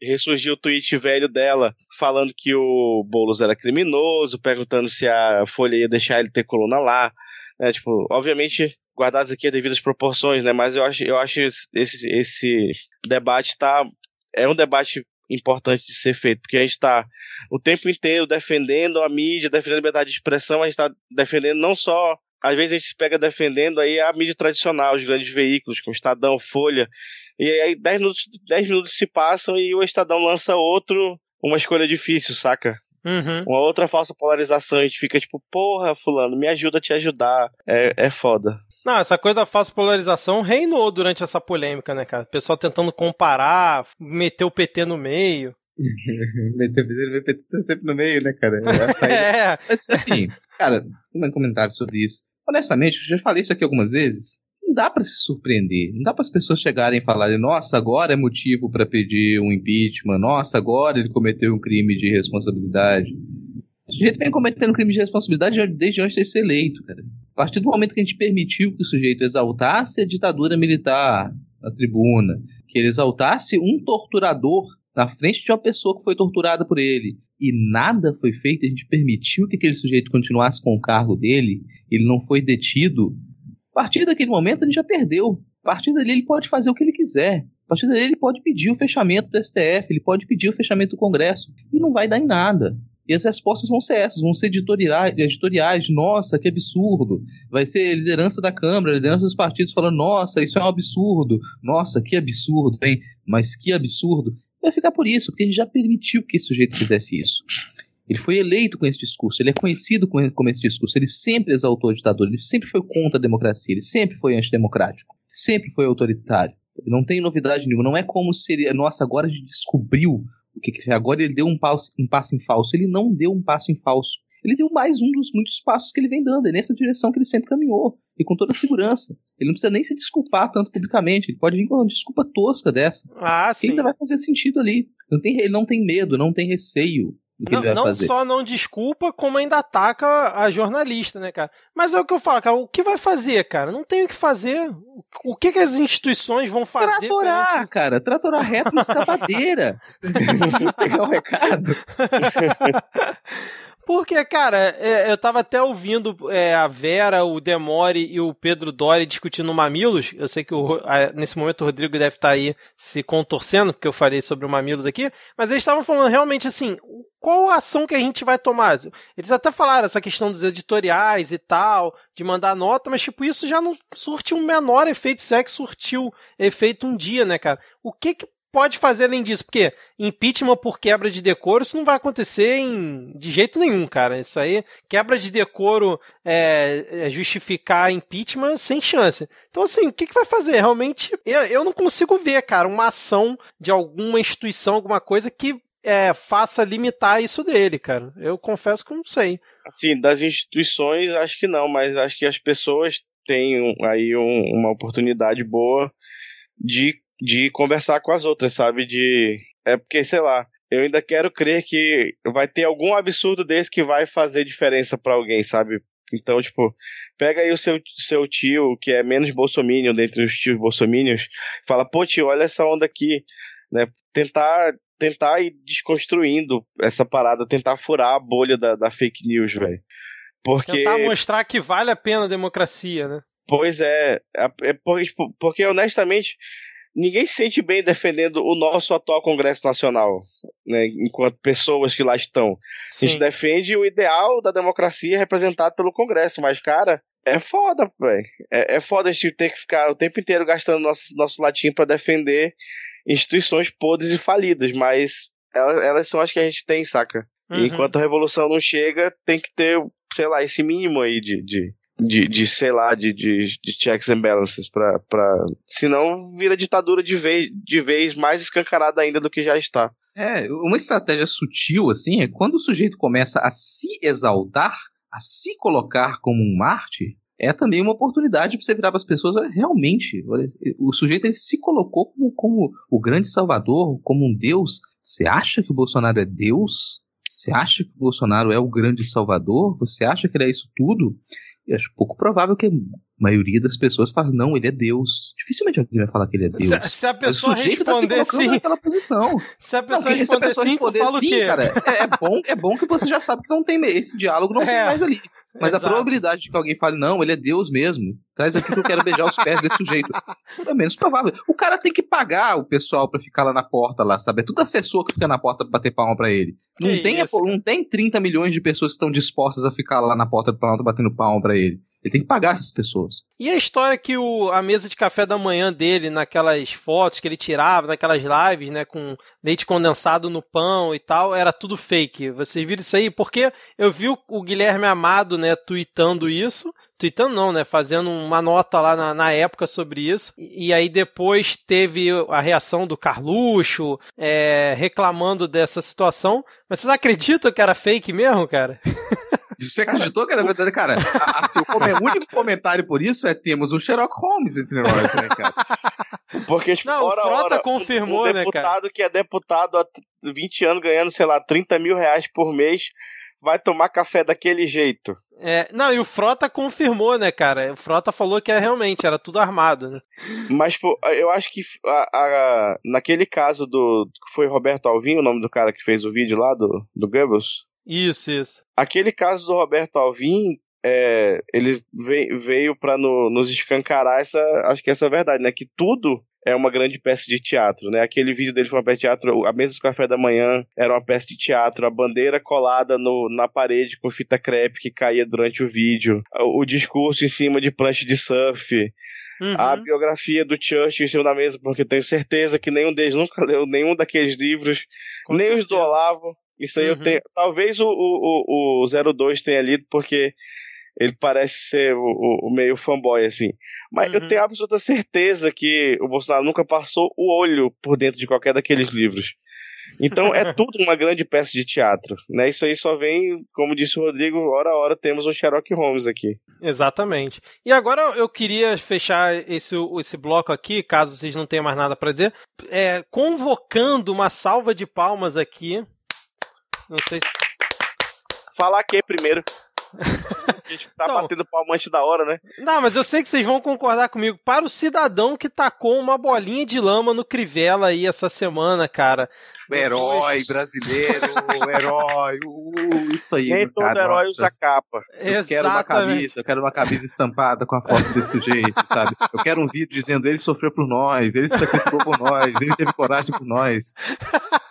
C: ressurgiu o tweet velho dela falando que o Boulos era criminoso, perguntando se a Folha ia deixar ele ter coluna lá, né? Tipo, obviamente guardadas aqui as devidas proporções, né? Mas eu acho, eu acho esse, esse debate tá é um debate importante de ser feito, porque a gente está o tempo inteiro defendendo a mídia, defendendo a liberdade de expressão, a gente está defendendo não só. Às vezes a gente se pega defendendo aí a mídia tradicional, os grandes veículos, como Estadão, Folha, e aí 10 minutos, 10 minutos se passam e o Estadão lança outro, uma escolha difícil, saca? Uhum. Uma outra falsa polarização, a gente fica tipo, porra, fulano, me ajuda a te ajudar. É, é foda.
B: Não, essa coisa da falsa polarização reinou durante essa polêmica, né, cara? O pessoal tentando comparar, meter o PT no meio.
A: meter o PT tá sempre no meio, né, cara? É. Mas, assim, cara, um comentário sobre isso. Honestamente, eu já falei isso aqui algumas vezes. Não dá para se surpreender. Não dá para as pessoas chegarem e falarem: nossa, agora é motivo para pedir um impeachment. Nossa, agora ele cometeu um crime de responsabilidade. O sujeito vem cometendo crime de responsabilidade desde antes de ser eleito, cara. A partir do momento que a gente permitiu que o sujeito exaltasse a ditadura militar na tribuna, que ele exaltasse um torturador na frente de uma pessoa que foi torturada por ele, e nada foi feito, a gente permitiu que aquele sujeito continuasse com o cargo dele, ele não foi detido, a partir daquele momento a gente já perdeu. A partir dali ele pode fazer o que ele quiser. A partir dali ele pode pedir o fechamento do STF, ele pode pedir o fechamento do Congresso, e não vai dar em nada. E as respostas vão ser essas, vão ser editoriais, editoriais, nossa, que absurdo. Vai ser liderança da Câmara, liderança dos partidos falando, nossa, isso é um absurdo, nossa, que absurdo, hein? Mas que absurdo. Vai ficar por isso, porque a gente já permitiu que esse sujeito fizesse isso. Ele foi eleito com esse discurso, ele é conhecido com, esse discurso, ele sempre exaltou a ditadura, ele sempre foi contra a democracia, ele sempre foi antidemocrático, sempre foi autoritário. Não tem novidade nenhuma, não é como se ele, nossa, agora a gente descobriu o que, que agora ele deu um passo, um passo em falso. Ele não deu um passo em falso. Ele deu mais um dos muitos passos que ele vem dando, é nessa direção que ele sempre caminhou, e com toda a segurança. Ele não precisa nem se desculpar tanto publicamente, ele pode vir com uma desculpa tosca dessa.
B: Ah,
A: que ainda vai fazer sentido ali. Não tem, ele não tem medo, não tem receio
B: não, não só não desculpa, como ainda ataca a jornalista, né, cara? Mas é o que eu falo, cara, o que vai fazer, cara? Não tem o que fazer. O que, que as instituições vão fazer?
A: Tratorar, gente... cara. Tratorar reto na escapadeira. Pegar o recado.
B: Porque, cara, é, eu tava até ouvindo é, a Vera, o Demore e o Pedro Dori discutindo Mamilos. Eu sei que o, nesse momento o Rodrigo deve estar tá aí se contorcendo, porque eu falei sobre o Mamilos aqui. Mas eles estavam falando realmente assim: qual a ação que a gente vai tomar? Eles até falaram essa questão dos editoriais e tal, de mandar nota, mas tipo, isso já não surte um menor efeito, se é que surtiu efeito um dia, né, cara? O que que pode fazer além disso, porque impeachment por quebra de decoro, isso não vai acontecer em, de jeito nenhum, cara. Isso aí, quebra de decoro é, é justificar impeachment sem chance. Então, assim, o que, que vai fazer? Realmente, eu, eu não consigo ver, cara, uma ação de alguma instituição, alguma coisa que é, faça limitar isso dele, cara. Eu confesso que não sei.
C: Assim, das instituições, acho que não, mas acho que as pessoas têm aí um, uma oportunidade boa de de conversar com as outras, sabe? De. É porque, sei lá, eu ainda quero crer que vai ter algum absurdo desse que vai fazer diferença para alguém, sabe? Então, tipo, pega aí o seu, seu tio, que é menos bolsominion dentre os tios bolsominions, fala, pô tio, olha essa onda aqui, né? Tentar, tentar ir desconstruindo essa parada, tentar furar a bolha da, da fake news, velho. Porque...
B: Tentar mostrar que vale a pena a democracia, né?
C: Pois é, é, porque, tipo, porque honestamente, ninguém se sente bem defendendo o nosso atual Congresso Nacional, né, enquanto pessoas que lá estão. Sim. A gente defende o ideal da democracia representado pelo Congresso, mas, cara, é foda, velho. É, é foda a gente ter que ficar o tempo inteiro gastando nosso, nosso latim para defender instituições podres e falidas, mas elas, elas, são as que a gente tem, saca? Uhum. enquanto a revolução não chega, tem que ter, sei lá, esse mínimo aí de, de de, de sei lá, de, de, de checks and balances para pra... senão vira ditadura de vez, de vez mais escancarada ainda do que já está.
A: É, uma estratégia sutil, assim, é quando o sujeito começa a se exaltar, a se colocar como um Marte, é também uma oportunidade para você virar para as pessoas, realmente, o sujeito ele se colocou como, como o grande salvador, como um Deus. Você acha que o Bolsonaro é Deus? Você acha que o Bolsonaro é o grande salvador? Você acha que ele é isso tudo? Eu acho pouco provável que a maioria das pessoas fale, não, ele é Deus. Dificilmente alguém vai falar que ele é Deus.
B: Se, se a pessoa responder
A: tá sim. naquela posição.
B: Se a pessoa não, responder, se a pessoa responder sim, sim
A: cara, é, é, bom, é bom que você já sabe que não tem esse diálogo, não é. tem mais ali. Mas Exato. a probabilidade de que alguém fale, não, ele é Deus mesmo, traz aqui que eu quero beijar os pés desse sujeito. É menos provável. O cara tem que pagar o pessoal para ficar lá na porta, lá, sabe? É tudo assessor que fica na porta pra bater palma pra ele. Não tem, não tem 30 milhões de pessoas que estão dispostas a ficar lá na porta do Planalto batendo palma pra ele. Ele tem que pagar essas pessoas.
B: E a história que o, a mesa de café da manhã dele, naquelas fotos que ele tirava, naquelas lives, né, com leite condensado no pão e tal, era tudo fake. Vocês viram isso aí? Porque eu vi o, o Guilherme Amado, né, tweetando isso. Tweetando não, né? Fazendo uma nota lá na, na época sobre isso. E, e, aí depois teve a reação do Carluxo é, reclamando dessa situação. Mas vocês acreditam que era fake mesmo, cara?
A: Você acreditou que era verdade? Cara, assim, o, único comentário por isso é temos um Sherlock Holmes entre nós, né, cara?
C: Porque, tipo,
B: não, hora, o Frota hora, confirmou, um,
C: um deputado né, que é deputado há 20 anos ganhando, sei lá, 30 mil reais por mês vai tomar café daquele jeito.
B: É, não, e o Frota confirmou, né, cara? O Frota falou que é, realmente era tudo armado, né?
C: Mas pô, eu acho que a, a, naquele caso do. Foi Roberto Alvim, o nome do cara que fez o vídeo lá do, do Goebbels?
B: Isso, isso.
C: Aquele caso do Roberto Alvim, é, ele veio, veio para no, nos escancarar essa. Acho que essa é verdade, né? Que tudo é uma grande peça de teatro, né? Aquele vídeo dele foi uma peça de teatro, a mesa do café da manhã era uma peça de teatro, a bandeira colada no, na parede com fita crepe que caía durante o vídeo, o, o discurso em cima de prancha de surf, Uhum. a biografia do Churchill em cima da mesa, porque tenho certeza que nenhum deles nunca leu nenhum daqueles livros, Com nem certeza. os do Olavo. Isso aí uhum. eu tenho. Talvez o, o, o 02 tenha lido, porque ele parece ser o, o, meio fanboy, assim. Mas uhum. eu tenho absoluta certeza que o Bolsonaro nunca passou o olho por dentro de qualquer daqueles livros. Então é tudo uma grande peça de teatro, né? Isso aí só vem, como disse o Rodrigo, hora a hora temos um Sherlock Holmes aqui.
B: Exatamente. E agora eu queria fechar esse, esse bloco aqui, caso vocês não tenham mais nada para dizer, é, convocando uma salva de palmas aqui. Não sei se.
C: Falar quem primeiro? A gente tá então, batendo palma antes da hora, né?
B: Não, mas eu sei que vocês vão concordar comigo. Para o cidadão que tacou uma bolinha de lama no Crivella aí essa semana, cara.
A: O herói brasileiro, o herói. Uh, isso aí.
C: Nem todo cara, herói nossa. usa capa.
A: Eu Exatamente. quero uma camisa, eu quero uma camisa estampada com a foto desse sujeito, sabe? Eu quero um vídeo dizendo ele sofreu por nós, ele se sacrificou por nós, ele teve coragem por nós.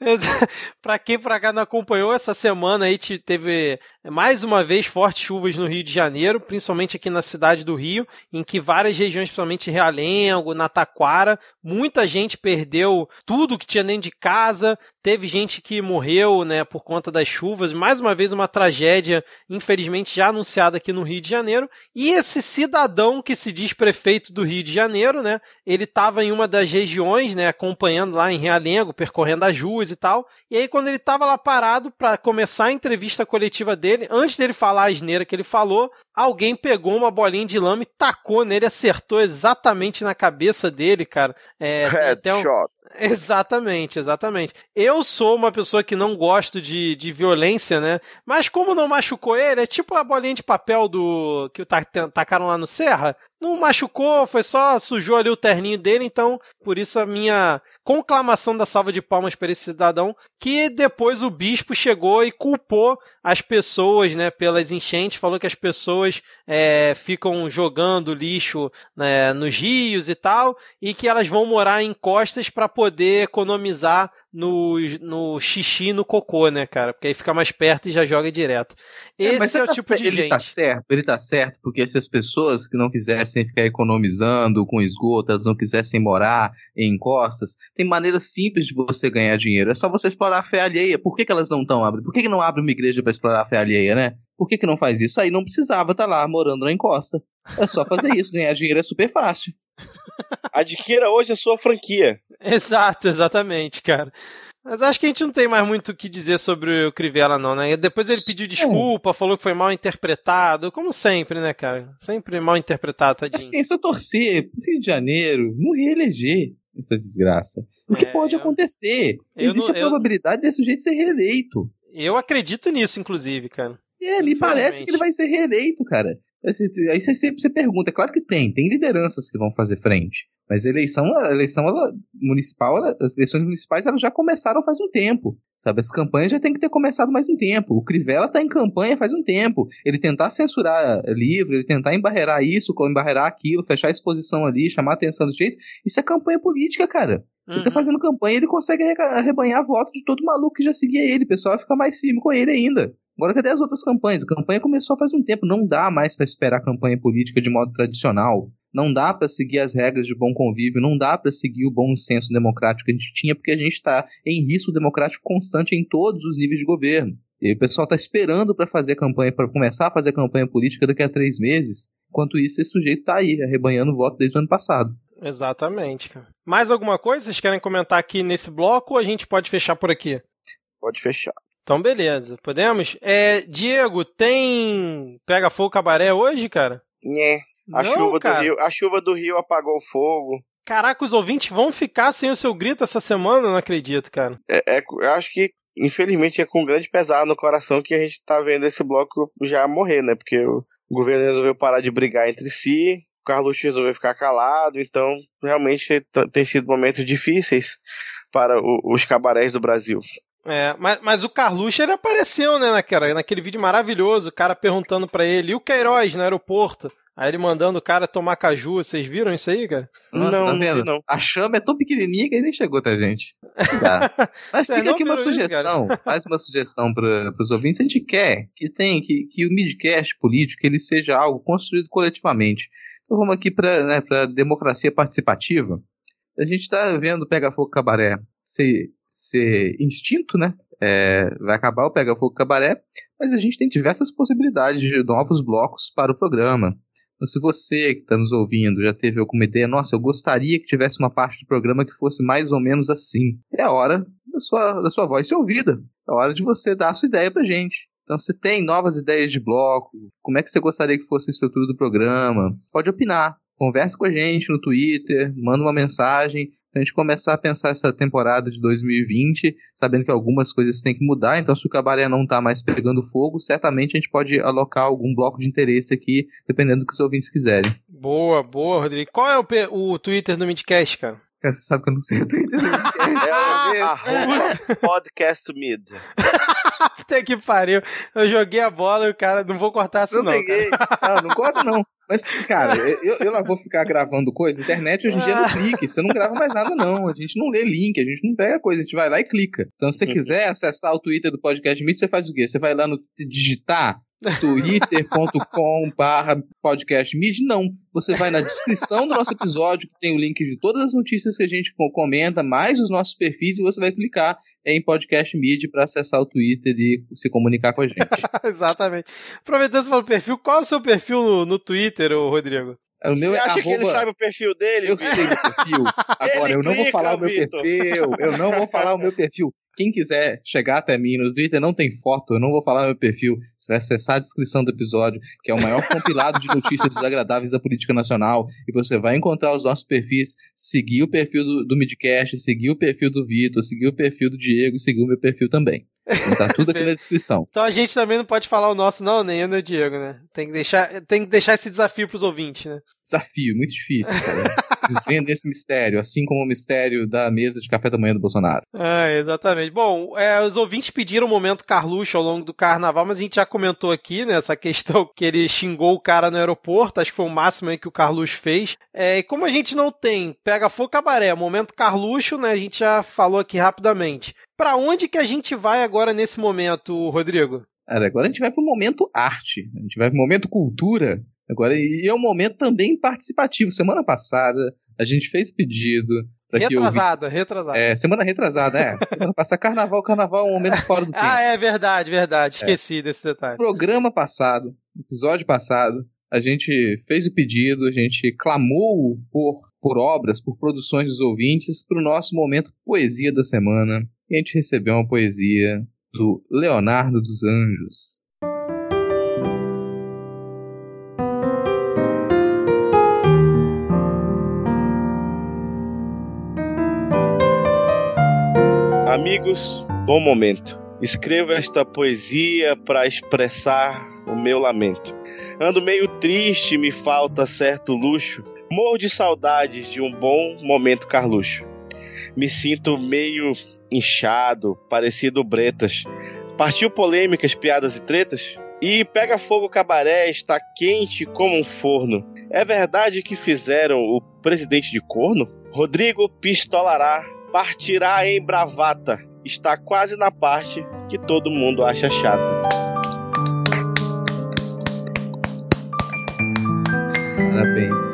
B: pra quem pra cá não acompanhou, essa semana aí teve mais uma vez fortes chuvas no Rio de Janeiro, principalmente aqui na cidade do Rio, em que várias regiões, principalmente Realengo, na Taquara, muita gente perdeu tudo que tinha dentro de casa, teve gente que morreu, né, por conta das chuvas, mais uma vez uma tragédia, infelizmente já anunciada aqui no Rio de Janeiro, e esse cidadão que se diz prefeito do Rio de Janeiro, né, ele estava em uma das regiões, né, acompanhando lá em Realengo, percorrendo as ruas e tal, e aí quando ele estava lá parado para começar a entrevista coletiva dele, dele, antes dele falar a asneira que ele falou, alguém pegou uma bolinha de lama e tacou nele, acertou exatamente na cabeça dele, cara. É,
C: Headshot.
B: Exatamente, exatamente. Eu sou uma pessoa que não gosto de, de violência, né? Mas como não machucou ele, é tipo a bolinha de papel do que tacaram lá no Serra. Não machucou, foi só sujou ali o terninho dele, então por isso a minha conclamação da salva de palmas para esse cidadão, que depois o bispo chegou e culpou as pessoas, né, pelas enchentes, falou que as pessoas é, ficam jogando lixo né, nos rios e tal, e que elas vão morar em costas para poder economizar no, no xixi e no cocô, né, cara? Porque aí fica mais perto e já joga direto. Esse é, é o tá tipo de
A: ele
B: gente.
A: Tá certo, ele tá certo, porque se as pessoas que não quisessem ficar economizando com esgoto, elas não quisessem morar em encostas, tem maneiras simples de você ganhar dinheiro. É só você explorar a fé alheia. Por que, que elas não estão abrindo? Por que, que não abre uma igreja para explorar a fé alheia, né? Por que, que não faz isso? Aí não precisava estar tá lá morando na encosta. É só fazer isso, ganhar dinheiro é super fácil.
C: Adquira hoje a sua franquia.
B: Exato, exatamente, cara. Mas acho que a gente não tem mais muito o que dizer sobre o Crivella, não, né? Depois ele pediu desculpa, falou que foi mal interpretado, como sempre, né, cara? Sempre mal interpretado, tadinho.
A: Assim, se eu torcer pro Rio de Janeiro, não reeleger essa desgraça. O que é, pode eu... acontecer? Existe não, a probabilidade eu... desse sujeito ser reeleito.
B: Eu acredito nisso, inclusive, cara.
A: É, me parece que ele vai ser reeleito, cara. Aí você sempre você pergunta, é claro que tem, tem lideranças que vão fazer frente. Mas a eleição, a eleição ela, municipal, ela, as eleições municipais elas já começaram faz um tempo. Sabe, as campanhas já tem que ter começado mais um tempo. O Crivella está em campanha faz um tempo. Ele tentar censurar livro, ele tentar embarrear isso, embarrear aquilo, fechar a exposição ali, chamar a atenção do jeito, isso é campanha política, cara. Uhum. Ele tá uhum. fazendo campanha, ele consegue arrebanhar voto de todo maluco que já seguia ele. O pessoal vai ficar mais firme com ele ainda. Agora, cadê as outras campanhas? A campanha começou faz um tempo. Não dá mais para esperar a campanha política de modo tradicional. Não dá para seguir as regras de bom convívio. Não dá para seguir o bom senso democrático que a gente tinha, porque a gente está em risco democrático constante em todos os níveis de governo. E o pessoal está esperando para fazer campanha, para começar a fazer campanha política daqui a três meses. Enquanto isso, esse sujeito está aí, arrebanhando voto desde o ano passado.
B: Exatamente. Mais alguma coisa vocês querem comentar aqui nesse bloco ou a gente pode fechar por aqui?
C: Pode fechar.
B: Então, beleza. Podemos? É, Diego, tem Pega Fogo Cabaré hoje, cara?
C: Né. A, Não, chuva cara. do Rio, a chuva do Rio apagou o fogo.
B: Caraca, os ouvintes vão ficar sem o seu grito essa semana? Não acredito, cara.
C: É, é eu acho que infelizmente é com grande pesar no coração que a gente tá vendo esse bloco já morrer, né? Porque o governo resolveu parar de brigar entre si, o Carluxo resolveu ficar calado, então realmente tem sido momentos difíceis para o, os cabarés do Brasil.
B: É, mas, mas o Carluxo ele apareceu, né, naquela, naquele vídeo maravilhoso, o cara perguntando para ele, e o Queiroz no aeroporto? Aí ele mandando o cara tomar caju, vocês viram isso aí, cara?
A: Nossa, não, tá vendo? Não. A chama é tão pequenininha que ele nem chegou até a gente. Tá. Mas fica aqui uma sugestão, isso, mais uma sugestão para os ouvintes. A gente quer que tem que, que o midcast político ele seja algo construído coletivamente. Então vamos aqui para né, a democracia participativa. A gente está vendo Pega Fogo Cabaré ser, ser instinto, né? É, vai acabar o Pega Fogo Cabaré, mas a gente tem diversas possibilidades de novos blocos para o programa. Então, se você que está nos ouvindo já teve alguma ideia, nossa, eu gostaria que tivesse uma parte do programa que fosse mais ou menos assim, é a hora da sua, da sua voz ser ouvida. É hora de você dar a sua ideia pra gente. Então, se tem novas ideias de bloco, como é que você gostaria que fosse a estrutura do programa, pode opinar. Converse com a gente no Twitter, manda uma mensagem a gente começar a pensar essa temporada de 2020, sabendo que algumas coisas têm que mudar, então se o cabaré não está mais pegando fogo, certamente a gente pode alocar algum bloco de interesse aqui, dependendo do que os ouvintes quiserem.
B: Boa, boa, Rodrigo. Qual é o, o Twitter do Midcast, cara?
A: Cara, você sabe que eu não sei o Twitter do Midcast.
C: é o podcast Mid.
B: Puta que pariu. Eu joguei a bola e o cara, não vou cortar isso não.
A: Não peguei. Não, não corta não. Mas, cara, eu, eu lá vou ficar gravando coisa. Internet hoje em dia é no clique. Você não grava mais nada, não. A gente não lê link, a gente não pega coisa, a gente vai lá e clica. Então, se você uhum. quiser acessar o Twitter do Podcast Meet, você faz o quê? Você vai lá no digitar twitter.com barra podcastmid, não. Você vai na descrição do nosso episódio, que tem o link de todas as notícias que a gente comenta, mais os nossos perfis, e você vai clicar em podcast mid para acessar o Twitter e se comunicar com a gente.
B: Exatamente. Aproveitando você falou perfil, qual é o seu perfil no, no Twitter,
C: Rodrigo? O meu Você é acha arroba... que ele sabe o perfil dele?
A: Eu sei o perfil. Agora, eu não vou falar o meu perfil. Eu não vou falar o meu perfil. Quem quiser chegar até mim no Twitter, não tem foto, eu não vou falar meu perfil. Você vai acessar a descrição do episódio, que é o maior compilado de notícias desagradáveis da política nacional, e você vai encontrar os nossos perfis, seguir o perfil do, do Midcast, seguir o perfil do Vitor, seguir o perfil do Diego e seguir o meu perfil também. Então tá tudo aqui na descrição.
B: Então a gente também não pode falar o nosso, não, nem eu nem o Diego, né? Tem que deixar, tem que deixar esse desafio pros ouvintes, né?
A: Desafio, muito difícil, cara. Desvenda esse mistério, assim como o mistério da mesa de café da manhã do Bolsonaro.
B: Ah, exatamente. Bom, é, os ouvintes pediram o um momento Carluxo ao longo do carnaval, mas a gente já comentou aqui, né, essa questão que ele xingou o cara no aeroporto, acho que foi o máximo que o Carluxo fez. É, e como a gente não tem Pega Fogo Cabaré, momento Carluxo, né, a gente já falou aqui rapidamente. Para onde que a gente vai agora nesse momento, Rodrigo?
A: Cara, agora a gente vai para o momento arte, a gente vai para o momento cultura. Agora, e é um momento também participativo. Semana passada a gente fez pedido.
B: Retrasada, eu... retrasada.
A: É, semana retrasada, é. semana passada, carnaval, carnaval é um momento fora do tempo.
B: ah, é verdade, verdade. É. Esqueci é. desse detalhe.
A: Programa passado, episódio passado, a gente fez o pedido, a gente clamou por, por obras, por produções dos ouvintes para o nosso momento poesia da semana. E a gente recebeu uma poesia do Leonardo dos Anjos.
C: Amigos, bom momento. Escrevo esta poesia para expressar o meu lamento. Ando meio triste, me falta certo luxo. Morro de saudades de um bom momento Carluxo. Me sinto meio inchado, parecido Bretas. Partiu polêmicas, piadas e tretas? E pega fogo cabaré, está quente como um forno. É verdade que fizeram o presidente de corno? Rodrigo pistolará, partirá em bravata. Está quase na parte que todo mundo acha chata.
A: Parabéns.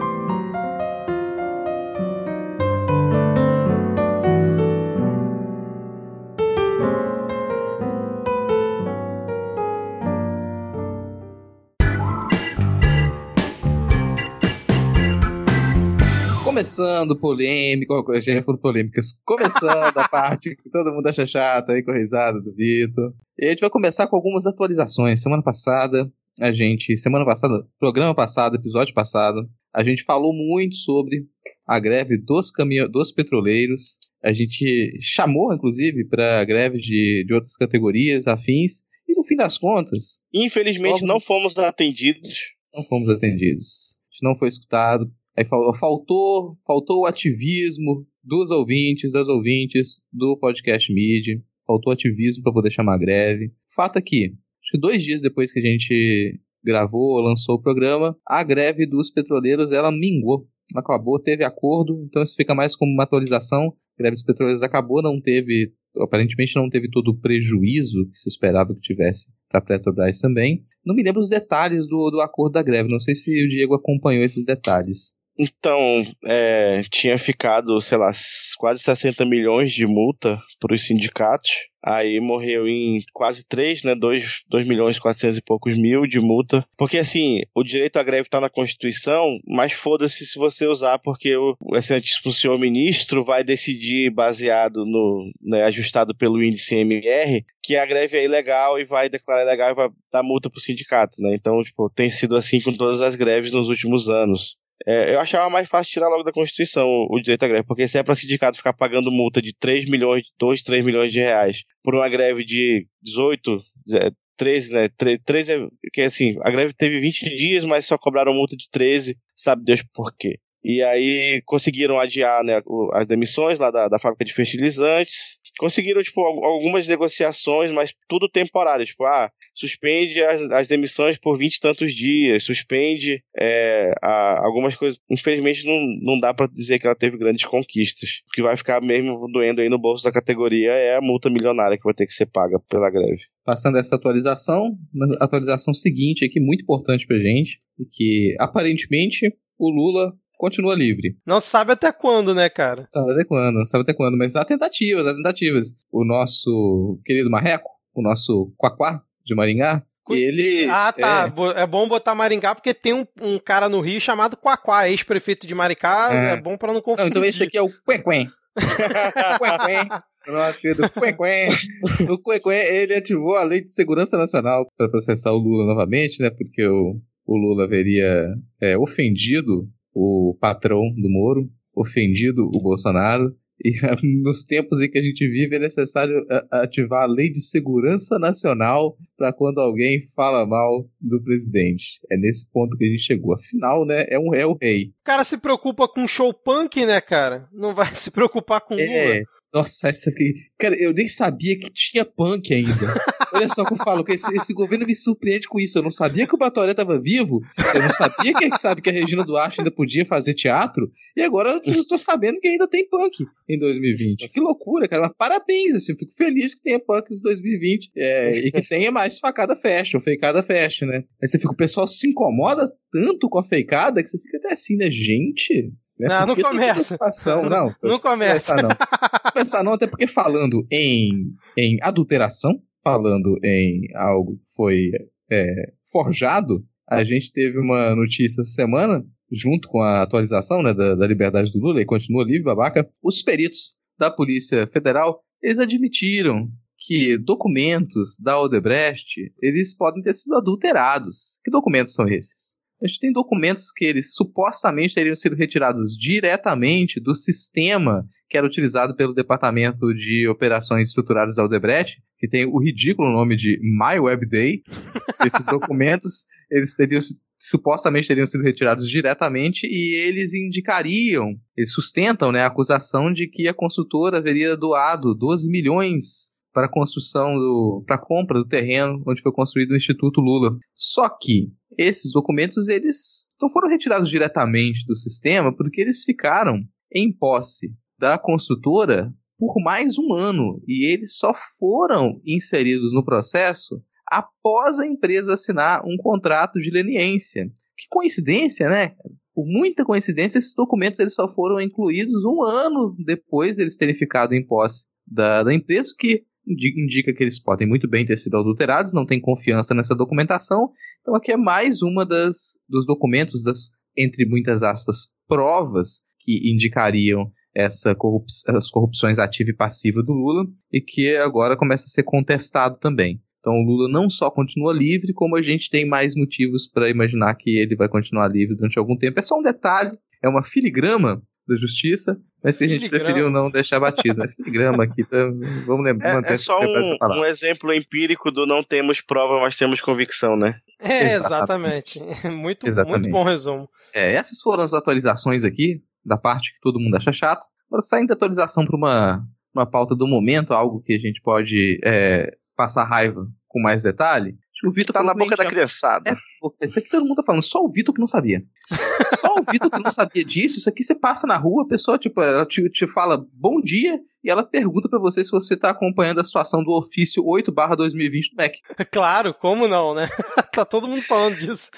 A: Começando polêmica, já por polêmicas, começando a parte que todo mundo acha chata aí com a risada do Vitor. E a gente vai começar com algumas atualizações. Semana passada, a gente, semana passada, programa passado, episódio passado, a gente falou muito sobre a greve dos caminhões, dos petroleiros. A gente chamou, inclusive, para greve de, de outras categorias afins. E no fim das contas.
C: Infelizmente logo... não fomos atendidos.
A: Não fomos atendidos. A gente não foi escutado. Aí faltou, faltou o ativismo dos ouvintes, das ouvintes do podcast Mid. Faltou ativismo para poder chamar greve. Fato aqui, acho que dois dias depois que a gente gravou, lançou o programa, a greve dos petroleiros ela mingou. Acabou, teve acordo, então isso fica mais como uma atualização. A greve dos petroleiros acabou, não teve, aparentemente não teve todo o prejuízo que se esperava que tivesse para a Petrobras também. Não me lembro os detalhes do, do acordo da greve, não sei se o Diego acompanhou esses detalhes.
C: Então, é, tinha ficado, sei lá, quase 60 milhões de multa para os sindicatos. Aí morreu em quase 3, né? 2, 2 milhões e 400 e poucos mil de multa. Porque, assim, o direito à greve está na Constituição, mas foda-se se você usar, porque o, excelentíssimo senhor ministro vai decidir, baseado no. Né, ajustado pelo índice MR, que a greve é ilegal e vai declarar ilegal e vai dar multa pro sindicato, né? Então, tipo, tem sido assim com todas as greves nos últimos anos. É, eu achava mais fácil tirar logo da Constituição o, o direito à greve, porque se é para sindicato ficar pagando multa de 3 milhões, 2, 3 milhões de reais por uma greve de 18, 13, né? 13 é, que assim, a greve teve 20 dias, mas só cobraram multa de 13, sabe Deus por quê. E aí conseguiram adiar né, as demissões lá da, da fábrica de fertilizantes. Conseguiram, tipo, algumas negociações, mas tudo temporário. Tipo, ah, suspende as, as demissões por vinte e tantos dias, suspende é, a, algumas coisas. Infelizmente, não, não dá para dizer que ela teve grandes conquistas. O que vai ficar mesmo doendo aí no bolso da categoria é a multa milionária que vai ter que ser paga pela greve.
A: Passando essa atualização, a atualização seguinte aqui, muito importante pra gente, que aparentemente o Lula continua livre.
B: Não sabe até quando, né, cara?
A: Sabe até quando, não sabe até quando, mas há tentativas, há tentativas. O nosso querido Marreco, o nosso Quaquá, de Maringá. Ele.
B: Ah, tá. É... é, bom botar Maringá porque tem um, um cara no Rio chamado Quaquá, ex-prefeito de Maricá. É. é, bom pra não confundir.
A: Não, então esse aqui é o Quenquen. Quenquen. Nosso querido Quenquen. O Quenquen, ele ativou a Lei de Segurança Nacional para processar o Lula novamente, né? Porque o, o Lula haveria é, ofendido o patrão do Moro, ofendido o Bolsonaro e nos tempos em que a gente vive é necessário ativar a lei de segurança nacional para quando alguém fala mal do presidente. É nesse ponto que a gente chegou. Afinal, né, é um é o rei.
B: O cara se preocupa com show punk, né, cara? Não vai se preocupar com é, Lula.
A: Nossa, essa aqui. Cara, eu nem sabia que tinha punk ainda. Olha só que eu falo, que esse, esse, governo me surpreende com isso. Eu não sabia que o Batoré estava vivo, eu não sabia que sabe que a Regina Duarte ainda podia fazer teatro, e agora eu tô sabendo que ainda tem punk em 2020. Que loucura, cara. Mas parabéns, assim, fico feliz que tenha punk em 2020 é, e que tenha mais facada fashion, feicada fashion, né? Aí você fica, o pessoal se incomoda tanto com a feicada que você fica até assim, né? Gente,
B: né? Não, não começa.
A: Não,
B: não começa.
A: Não. começar não, até porque falando em, em adulteração, falando em algo que foi é, forjado, a gente teve uma notícia essa semana, junto com a atualização né, da, da liberdade do Lula, e continua livre, babaca, os peritos da Polícia Federal, eles admitiram que documentos da Odebrecht, eles podem ter sido adulterados. Que documentos são esses? A gente tem documentos que eles supostamente teriam sido retirados diretamente do sistema que era utilizado pelo Departamento de Operações Estruturadas da Odebrecht, que tem o ridículo nome de MyWebDay. Esses documentos, eles teriam supostamente teriam sido retirados diretamente e eles indicariam, eles sustentam né, a acusação de que a consultora haveria doado 12 milhões para a construção do, para a compra do terreno onde foi construído o Instituto Lula. Só que esses documentos eles não foram retirados diretamente do sistema porque eles ficaram em posse da construtora por mais um ano e eles só foram inseridos no processo após a empresa assinar um contrato de leniência. Que coincidência, né? Por muita coincidência, esses documentos eles só foram incluídos um ano depois deles terem ficado em posse da, da empresa, que indica que eles podem muito bem ter sido adulterados, não tem confiança nessa documentação. Então aqui é mais uma das dos documentos das entre muitas aspas provas que indicariam essa corrup as corrupções ativa e passiva do Lula e que agora começa a ser contestado também. Então o Lula não só continua livre, como a gente tem mais motivos para imaginar que ele vai continuar livre durante algum tempo. É só um detalhe, é uma filigrama da Justiça, mas que a gente
B: Filigrama.
A: preferiu não deixar batido. É filigrama aqui, tá? vamos lembrar.
C: É,
A: manter
C: é só um, um exemplo empírico do não temos prova, mas temos convicção, né?
B: É,
A: Exatamente.
B: exatamente. Muito,
A: Exatamente.
B: muito bom resumo.
A: É, essas foram as atualizações aqui, da parte que todo mundo acha chato. Agora, saindo da atualização para uma, uma pauta do momento, algo que a gente pode é, passar raiva com mais detalhe. Acho que o Vitor
C: Tá na boca da criançada.
A: É, pô, isso aqui todo mundo tá falando, só o Vitor que não sabia. Só o Vitor que não sabia disso. Isso aqui você passa na rua, a pessoa, tipo, ela te, te fala bom dia e ela pergunta pra você se você tá acompanhando a situação do ofício 8 2020 do MEC.
B: Claro, como não, né? tá todo mundo falando disso.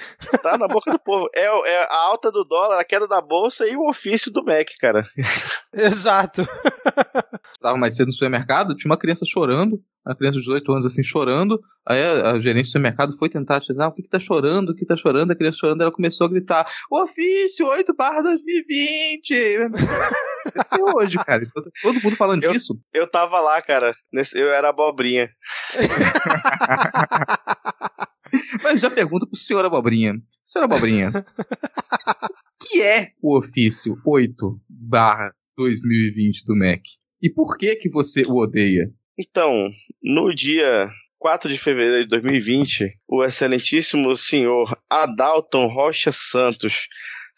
C: Tá na boca do povo. É, é a alta do dólar, a queda da bolsa e o ofício do MEC, cara.
B: Exato.
A: Tava mais cedo no supermercado, tinha uma criança chorando, uma criança de 18 anos assim chorando. Aí a, a gerente do supermercado foi tentar dizer, ah, o que que tá chorando? O que tá chorando? A criança chorando, ela começou a gritar: Ofício 8 2020! Vai ser hoje, cara. Então, Todo mundo falando
C: Eu-
A: disso.
C: Eu tava lá, cara. Nesse- eu era abobrinha.
A: Mas já pergunto pro senhor Abobrinha. Senhor Abobrinha, o que é o ofício 8 2020 do MEC? E por que que você o odeia?
C: Então, no dia 4 de fevereiro de 2020, o excelentíssimo senhor Adalton Rocha Santos,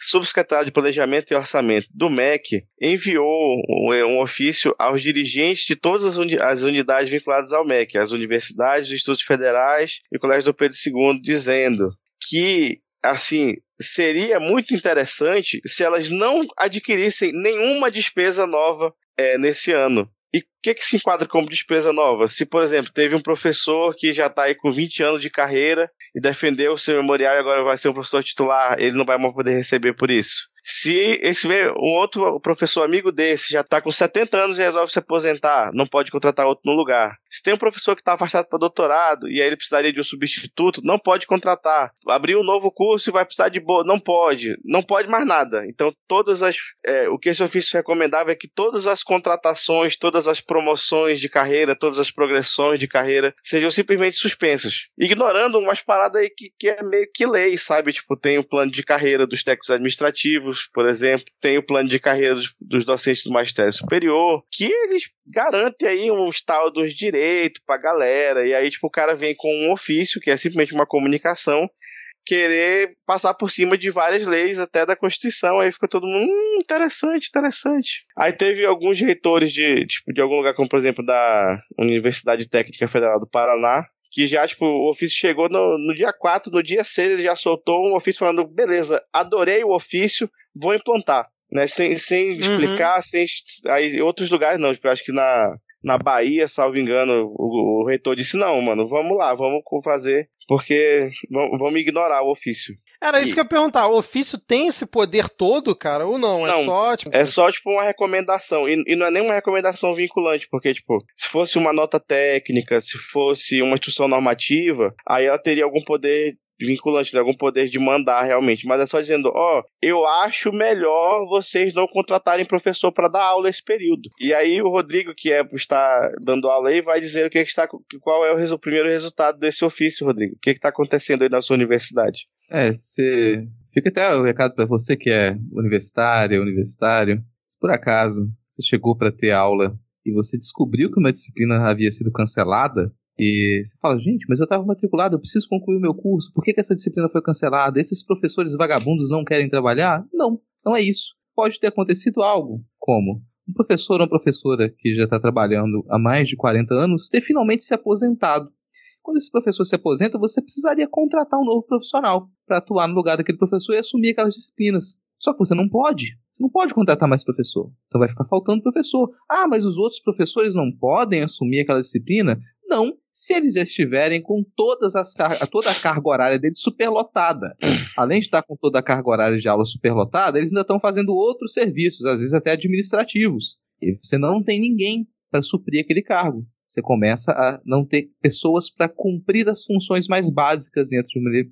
C: subsecretário de Planejamento e Orçamento do MEC, enviou um, um ofício aos dirigentes de todas as, uni- as unidades vinculadas ao MEC, as universidades, os institutos federais e o Colégio do Pedro II, dizendo que, assim, seria muito interessante se elas não adquirissem nenhuma despesa nova eh, nesse ano. E o que, que se enquadra como despesa nova? Se, por exemplo, teve um professor que já está aí com 20 anos de carreira e defendeu o seu memorial e agora vai ser um professor titular, ele não vai mais poder receber por isso. Se esse um outro professor amigo desse já está com 70 anos e resolve se aposentar, não pode contratar outro no lugar. Se tem um professor que está afastado para doutorado e aí ele precisaria de um substituto, não pode contratar. Abrir um novo curso e vai precisar de boa, não pode. Não pode mais nada. Então, todas as. é, o que esse ofício recomendava é que todas as contratações, todas as promoções de carreira, todas as progressões de carreira sejam simplesmente suspensas. Ignorando umas paradas aí que, que é meio que lei, sabe? Tipo, tem o plano de carreira dos técnicos administrativos, por exemplo, tem o plano de carreira dos, dos docentes do magistério superior, que eles garantem aí um estado dos direitos pra galera, e aí, tipo, o cara vem com um ofício, que é simplesmente uma comunicação, querer passar por cima de várias leis, até da Constituição. Aí fica todo mundo, hum, interessante, interessante. Aí teve alguns reitores de, tipo, de algum lugar, como por exemplo da Universidade Técnica Federal do Paraná, que já, tipo, o ofício chegou no, no dia 4, no dia 6 ele já soltou um ofício falando, beleza, adorei o ofício, vou implantar. Né, sem, sem explicar, sem. Aí, em outros lugares não, tipo, acho que na, na Bahia, salvo engano, o, o reitor disse: não, mano, vamos lá, vamos fazer, porque vamos, vamos ignorar o ofício.
B: Era isso
C: E-
B: que eu ia perguntar. O ofício tem esse poder todo, cara? Ou não? É
C: Não,
B: só, tipo.
C: É só, tipo, uma recomendação. E, e não é nem uma recomendação vinculante, porque, tipo, se fosse uma nota técnica, se fosse uma instrução normativa, aí ela teria algum poder vinculante, né, algum poder de mandar realmente. Mas é só dizendo, ó, eu acho melhor vocês não contratarem professor para dar aula esse período. E aí o Rodrigo, que é está dando aula aí, vai dizer o que, que está, qual é o, resu- primeiro resultado desse ofício, Rodrigo. O que está acontecendo aí na sua universidade?
A: É, você. Fica até o recado pra você que é universitária, universitário. Se por acaso você chegou pra ter aula e você descobriu que uma disciplina havia sido cancelada, e você fala, gente, mas eu estava matriculado, eu preciso concluir o meu curso, por que, que essa disciplina foi cancelada? Esses professores vagabundos não querem trabalhar? Não, não é isso. Pode ter acontecido algo, como um professor ou uma professora que já está trabalhando há mais de 40 anos ter finalmente se aposentado. Quando esse professor se aposenta, você precisaria contratar um novo profissional para atuar no lugar daquele professor e assumir aquelas disciplinas. Só que você não pode. Você não pode contratar mais professor. Então vai ficar faltando professor. Ah, mas os outros professores não podem assumir aquela disciplina? Não, se eles estiverem com todas as toda a carga horária deles superlotada. Além de estar com toda a carga horária de aula superlotada, eles ainda estão fazendo outros serviços, às vezes até administrativos. E você não tem ninguém para suprir aquele cargo. Você começa a não ter pessoas para cumprir as funções mais básicas dentro de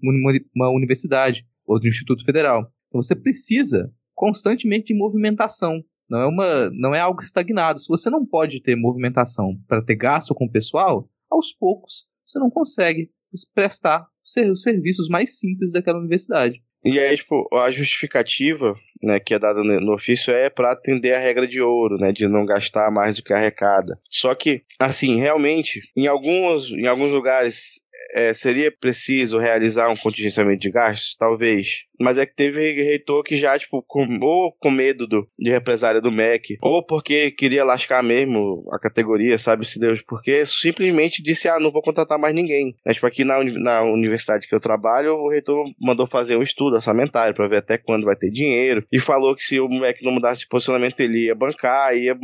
A: uma universidade ou de um instituto federal. Então você precisa constantemente de movimentação. Não é, uma, não é algo estagnado. Se você não pode ter movimentação para ter gasto com o pessoal, aos poucos você não consegue prestar os serviços mais simples daquela universidade.
C: E aí, tipo, a justificativa né, que é dada no ofício é para atender a regra de ouro, né, de não gastar mais do que arrecada. Só que, assim, realmente, em alguns, em alguns lugares é, seria preciso realizar um contingenciamento de gastos? Talvez. Mas é que teve reitor que já, tipo, com, ou com medo do, de represária do MEC, ou porque queria lascar mesmo a categoria, sabe se Deus, porque simplesmente disse, ah, não vou contratar mais ninguém. É, tipo, aqui na, na universidade que eu trabalho, o reitor mandou fazer um estudo orçamentário para ver até quando vai ter dinheiro, e falou que se o MEC não mudasse de posicionamento, ele ia bancar, ia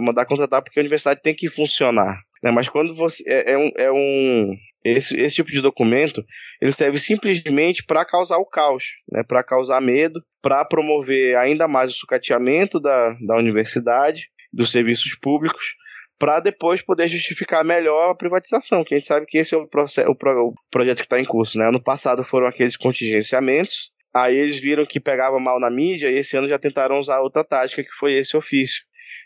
C: mandar contratar, porque a universidade tem que funcionar. Né? Mas quando você. É, é, um, é um, esse, esse tipo de documento ele serve simplesmente para causar o caos, né, para causar medo, para promover ainda mais o sucateamento da, da universidade, dos serviços públicos, para depois poder justificar melhor a privatização, que a gente sabe que esse é o, processo, o, pro, o projeto que está em curso. Né? Ano passado foram aqueles contingenciamentos, aí eles viram que pegava mal na mídia e esse ano já tentaram usar outra tática, que foi esse ofício,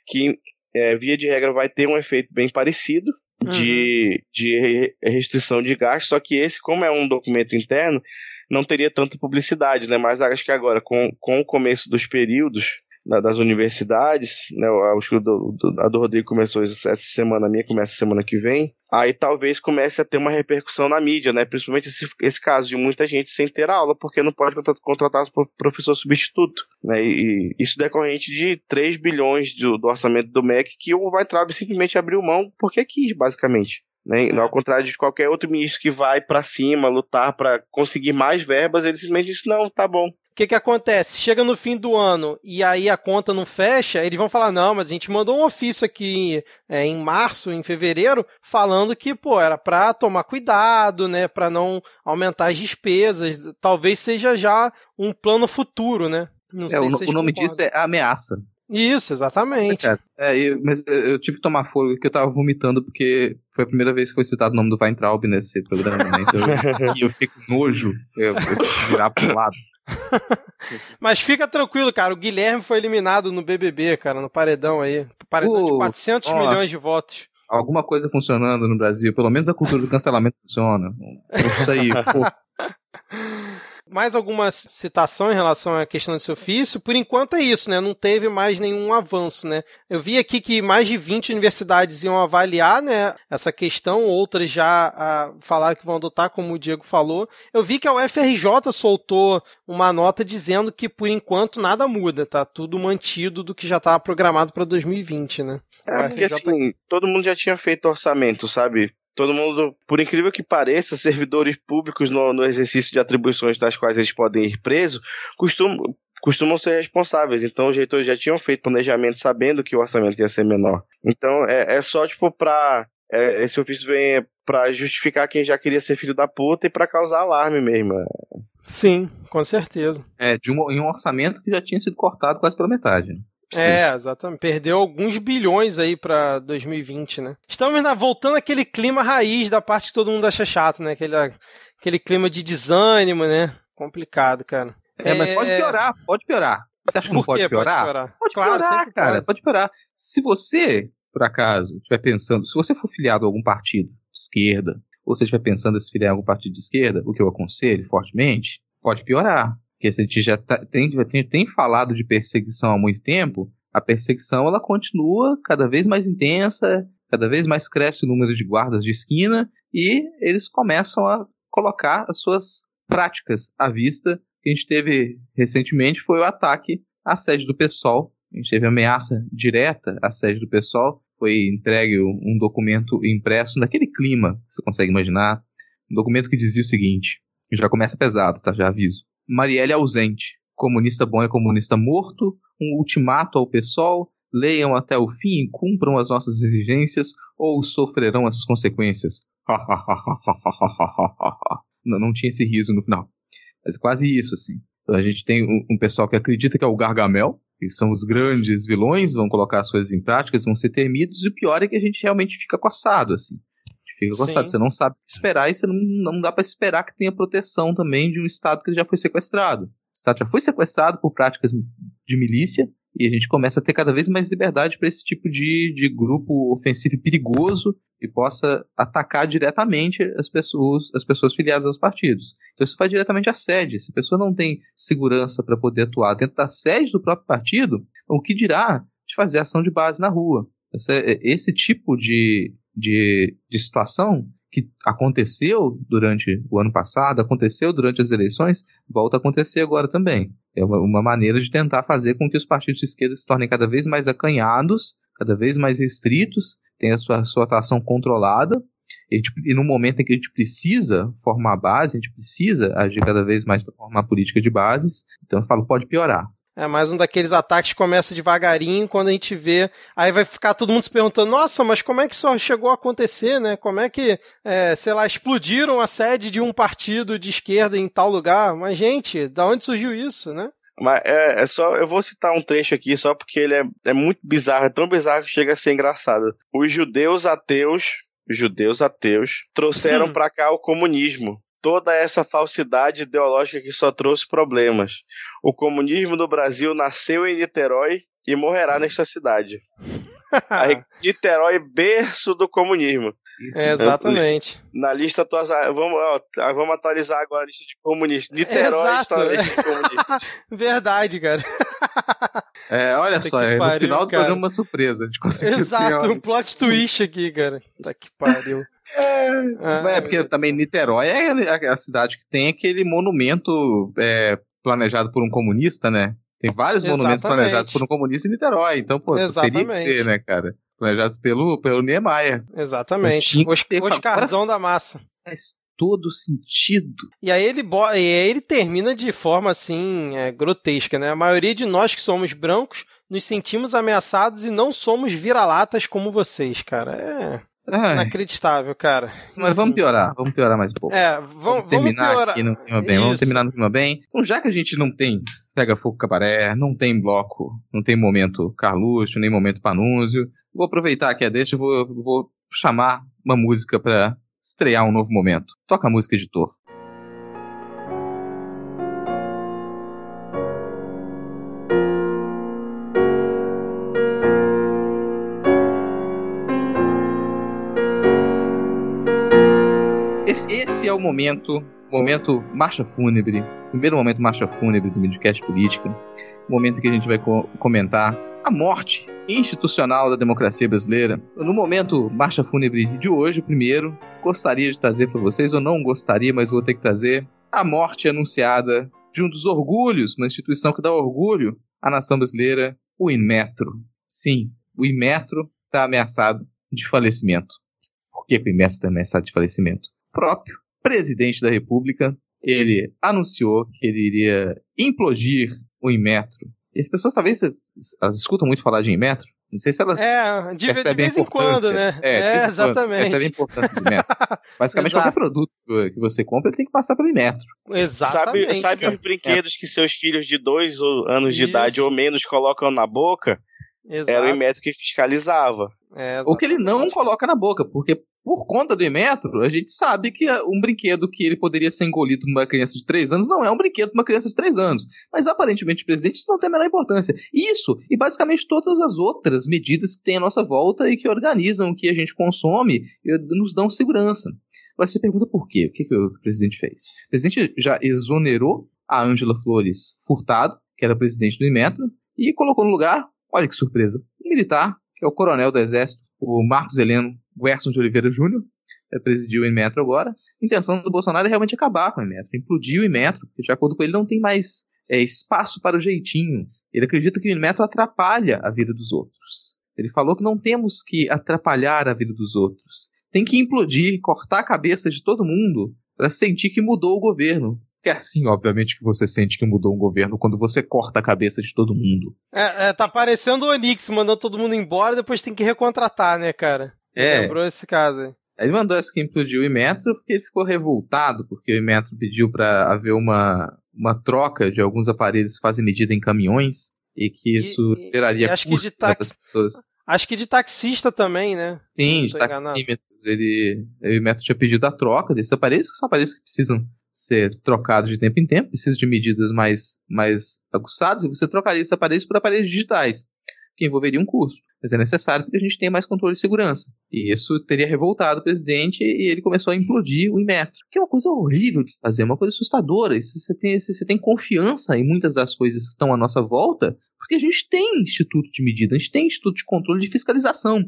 C: que é, via de regra vai ter um efeito bem parecido, de, uhum. de restrição de gasto, só que esse, como é um documento interno, não teria tanta publicidade, né? Mas acho que agora, com, com o começo dos períodos das universidades, né? Acho que do, do, a do Rodrigo começou essa semana, a minha começa semana que vem. Aí talvez comece a ter uma repercussão na mídia, né? Principalmente esse, esse caso de muita gente sem ter aula, porque não pode contratar professor substituto, né? E, e isso decorrente de 3 bilhões do, do orçamento do MEC que o Weintraub simplesmente abriu mão porque quis, basicamente. Né? Ao contrário de qualquer outro ministro que vai para cima lutar para conseguir mais verbas, ele simplesmente disse: não, tá bom,
B: que, que acontece? Chega no fim do ano e aí a conta não fecha, eles vão falar: não, mas a gente mandou um ofício aqui é, em março, em fevereiro, falando que, pô, era para tomar cuidado, né, para não aumentar as despesas. Talvez seja já um plano futuro, né?
A: Não é, o, o nome disso é ameaça.
B: Isso, exatamente. É,
A: é eu, mas eu tive que tomar fôlego porque eu tava vomitando porque foi a primeira vez que foi citado o nome do Weintraub nesse programa, né? Então, e eu fico nojo, eu, eu virar pro lado.
B: Mas fica tranquilo, cara. O Guilherme foi eliminado no BBB, cara, no paredão aí. Paredão uh, de 400 nossa. milhões de votos.
A: Alguma coisa funcionando no Brasil. Pelo menos a cultura do cancelamento funciona. Isso aí, pô.
B: Mais alguma citação em relação à questão desse ofício? Por enquanto é isso, né? Não teve mais nenhum avanço, né? Eu vi aqui que mais de 20 universidades iam avaliar, né, essa questão, outras já ah, falaram que vão adotar, como o Diego falou. Eu vi que a UFRJ soltou uma nota dizendo que por enquanto nada muda, tá tudo mantido do que já estava programado para 2020, né?
C: É, porque assim, todo mundo já tinha feito orçamento, sabe? Todo mundo, por incrível que pareça, servidores públicos no, no exercício de atribuições das quais eles podem ir presos, costumam, costumam ser responsáveis. Então, os reitores já tinham feito planejamento sabendo que o orçamento ia ser menor. Então, é, é só, tipo, pra. É, esse ofício vem para justificar quem já queria ser filho da puta e para causar alarme mesmo.
B: Sim, com certeza.
A: É, de um, em um orçamento que já tinha sido cortado quase pela metade.
B: É, exatamente. Perdeu alguns bilhões aí pra 2020, né? Estamos na, voltando àquele clima raiz da parte que todo mundo acha chato, né? Aquele, aquele clima de desânimo, né? Complicado, cara.
A: É, é... mas pode piorar, pode piorar. Você acha que não pode piorar? Pode piorar, pode claro, piorar cara. Pode. pode piorar. Se você, por acaso, estiver pensando, se você for filiado a algum partido de esquerda, ou você estiver pensando em se filiar a algum partido de esquerda, o que eu aconselho fortemente, pode piorar que a gente já tá, tem, tem, tem falado de perseguição há muito tempo, a perseguição ela continua cada vez mais intensa, cada vez mais cresce o número de guardas de esquina e eles começam a colocar as suas práticas à vista. Que a gente teve recentemente foi o ataque à sede do PSOL. A gente teve ameaça direta à sede do PSOL. Foi entregue um documento impresso naquele clima, você consegue imaginar. Um documento que dizia o seguinte: já começa pesado, tá? Já aviso. Marielle ausente. Comunista bom é comunista morto. Um ultimato ao pessoal. Leiam até o fim e cumpram as nossas exigências ou sofrerão as consequências. não, não tinha esse riso no final. Mas quase isso, assim. Então a gente tem um, um pessoal que acredita que é o Gargamel, que são os grandes vilões, vão colocar as coisas em práticas, vão ser temidos, e o pior é que a gente realmente fica coçado, assim fica gostado. Você não sabe o que esperar e você não, não dá para esperar que tenha proteção também de um Estado que já foi sequestrado. O Estado já foi sequestrado por práticas de milícia e a gente começa a ter cada vez mais liberdade para esse tipo de, de grupo ofensivo e perigoso que possa atacar diretamente as pessoas, as pessoas filiadas aos partidos. Então isso faz diretamente à sede. Se a pessoa não tem segurança para poder atuar dentro da sede do próprio partido, o que dirá de fazer ação de base na rua? Esse, esse tipo de, de, de situação que aconteceu durante o ano passado, aconteceu durante as eleições, volta a acontecer agora também. É uma, uma maneira de tentar fazer com que os partidos de esquerda se tornem cada vez mais acanhados, cada vez mais restritos, tenham a sua, sua atuação controlada, e, e no momento em que a gente precisa formar base, a gente precisa agir cada vez mais para formar política de bases, então eu falo, pode piorar.
B: É mais um daqueles ataques que começa devagarinho, quando a gente vê, aí vai ficar todo mundo se perguntando, nossa, mas como é que isso chegou a acontecer, né? Como é que, é, sei lá, explodiram a sede de um partido de esquerda em tal lugar? Mas, gente, da onde surgiu isso, né?
C: Mas é, é, só, eu vou citar um trecho aqui só porque ele é, é muito bizarro, é tão bizarro que chega a ser engraçado. Os judeus ateus, judeus ateus, trouxeram hum. para cá o comunismo toda essa falsidade ideológica que só trouxe problemas. O comunismo no Brasil nasceu em Niterói e morrerá nesta cidade. Niterói, berço do comunismo.
B: É, exatamente.
C: Na lista atualizar, vamos, ó, vamos atualizar agora a lista de comunistas. Niterói
B: Exato.
C: está na lista de comunistas.
B: Verdade, cara.
A: É, olha só, é, pariu, no final do cara. programa uma surpresa. A gente conseguiu
B: Exato, um plot twist aqui, cara. Tá que pariu.
A: É, é porque também Niterói é a cidade que tem aquele monumento é, planejado por um comunista, né? Tem vários Exatamente. monumentos planejados por um comunista em Niterói. Então, pô, Exatamente. teria que ser, né, cara? Planejados pelo, pelo Niemeyer.
B: Exatamente. Os, Oscarzão da massa.
A: Faz todo sentido.
B: E aí ele, e aí ele termina de forma assim, é, grotesca, né? A maioria de nós que somos brancos nos sentimos ameaçados e não somos vira-latas como vocês, cara. É. Ai. Inacreditável, cara.
A: Mas vamos piorar, vamos piorar mais um pouco.
B: É, vamos, vamos terminar vamos
A: aqui no clima bem. Isso. Vamos terminar no clima bem. Então, já que a gente não tem Pega Fogo Cabaré, não tem bloco, não tem momento Carluxo, nem momento Panúzio, vou aproveitar que é deixa e vou, vou chamar uma música para estrear um novo momento. Toca a música, editor. É o momento, momento marcha fúnebre, primeiro momento marcha fúnebre do Midcast Política, momento que a gente vai co comentar a morte institucional da democracia brasileira. No momento marcha fúnebre de hoje, primeiro, gostaria de trazer para vocês, ou não gostaria, mas vou ter que trazer, a morte anunciada de um dos orgulhos, uma instituição que dá orgulho à nação brasileira, o Inmetro. Sim, o Inmetro está ameaçado de falecimento. Por que o Inmetro está ameaçado de falecimento? próprio presidente da República, ele anunciou que ele iria implodir o Inmetro. E as pessoas talvez elas escutam muito falar de Inmetro. Não sei se elas
B: é, de, percebem de vez em quando, né?
A: É,
B: é exatamente.
A: Percebem a importância do Inmetro. Basicamente, qualquer produto que você compra, ele tem que passar pelo Inmetro.
B: Exatamente.
C: Sabe, sabe os brinquedos que seus filhos de dois anos de Isso. idade ou menos colocam na boca? Exato. Era o Inmetro que fiscalizava.
A: É, ou que ele não coloca na boca, porque por conta do Emetro, a gente sabe que um brinquedo que ele poderia ser engolido por uma criança de 3 anos não é um brinquedo para uma criança de 3 anos. Mas aparentemente, presidente, isso não tem a menor importância. Isso, e basicamente todas as outras medidas que tem à nossa volta e que organizam o que a gente consome nos dão segurança. Agora você pergunta por quê? O que, que o presidente fez? O presidente já exonerou a Ângela Flores Furtado, que era presidente do Emetro, e colocou no lugar, olha que surpresa, um militar, que é o coronel do Exército, o Marcos Heleno Gerson de Oliveira Júnior, presidiu o Inmetro agora. A intenção do Bolsonaro é realmente acabar com o Inmetro, implodir o Inmetro, porque de acordo com ele não tem mais é, espaço para o jeitinho. Ele acredita que o Inmetro atrapalha a vida dos outros. Ele falou que não temos que atrapalhar a vida dos outros. Tem que implodir, cortar a cabeça de todo mundo para sentir que mudou o governo. É assim, obviamente, que você sente que mudou um governo quando você corta a cabeça de todo mundo.
B: É, é tá parecendo o Onix mandando todo mundo embora depois tem que recontratar, né, cara? É. Lembrou esse caso aí.
A: Ele mandou essa que implodiu o Imetro porque ele ficou revoltado, porque o Imetro pediu para haver uma, uma troca de alguns aparelhos que fazem medida em caminhões e que isso e, geraria
B: acho que de tax... pessoas. Acho que de taxista também, né?
A: Sim, de taxímetros. Ele, o Imetro tinha pedido a troca desses aparelhos, que são aparelhos que precisam ser trocado de tempo em tempo, precisa de medidas mais, mais aguçadas, e você trocaria esses aparelhos por aparelhos digitais, que envolveria um custo. Mas é necessário porque a gente tenha mais controle de segurança. E isso teria revoltado o presidente e ele começou a implodir o Inmetro. Que é uma coisa horrível de fazer, uma coisa assustadora. Se você tem, se você tem confiança em muitas das coisas que estão à nossa volta, porque a gente tem instituto de medida, a gente tem instituto de controle de fiscalização.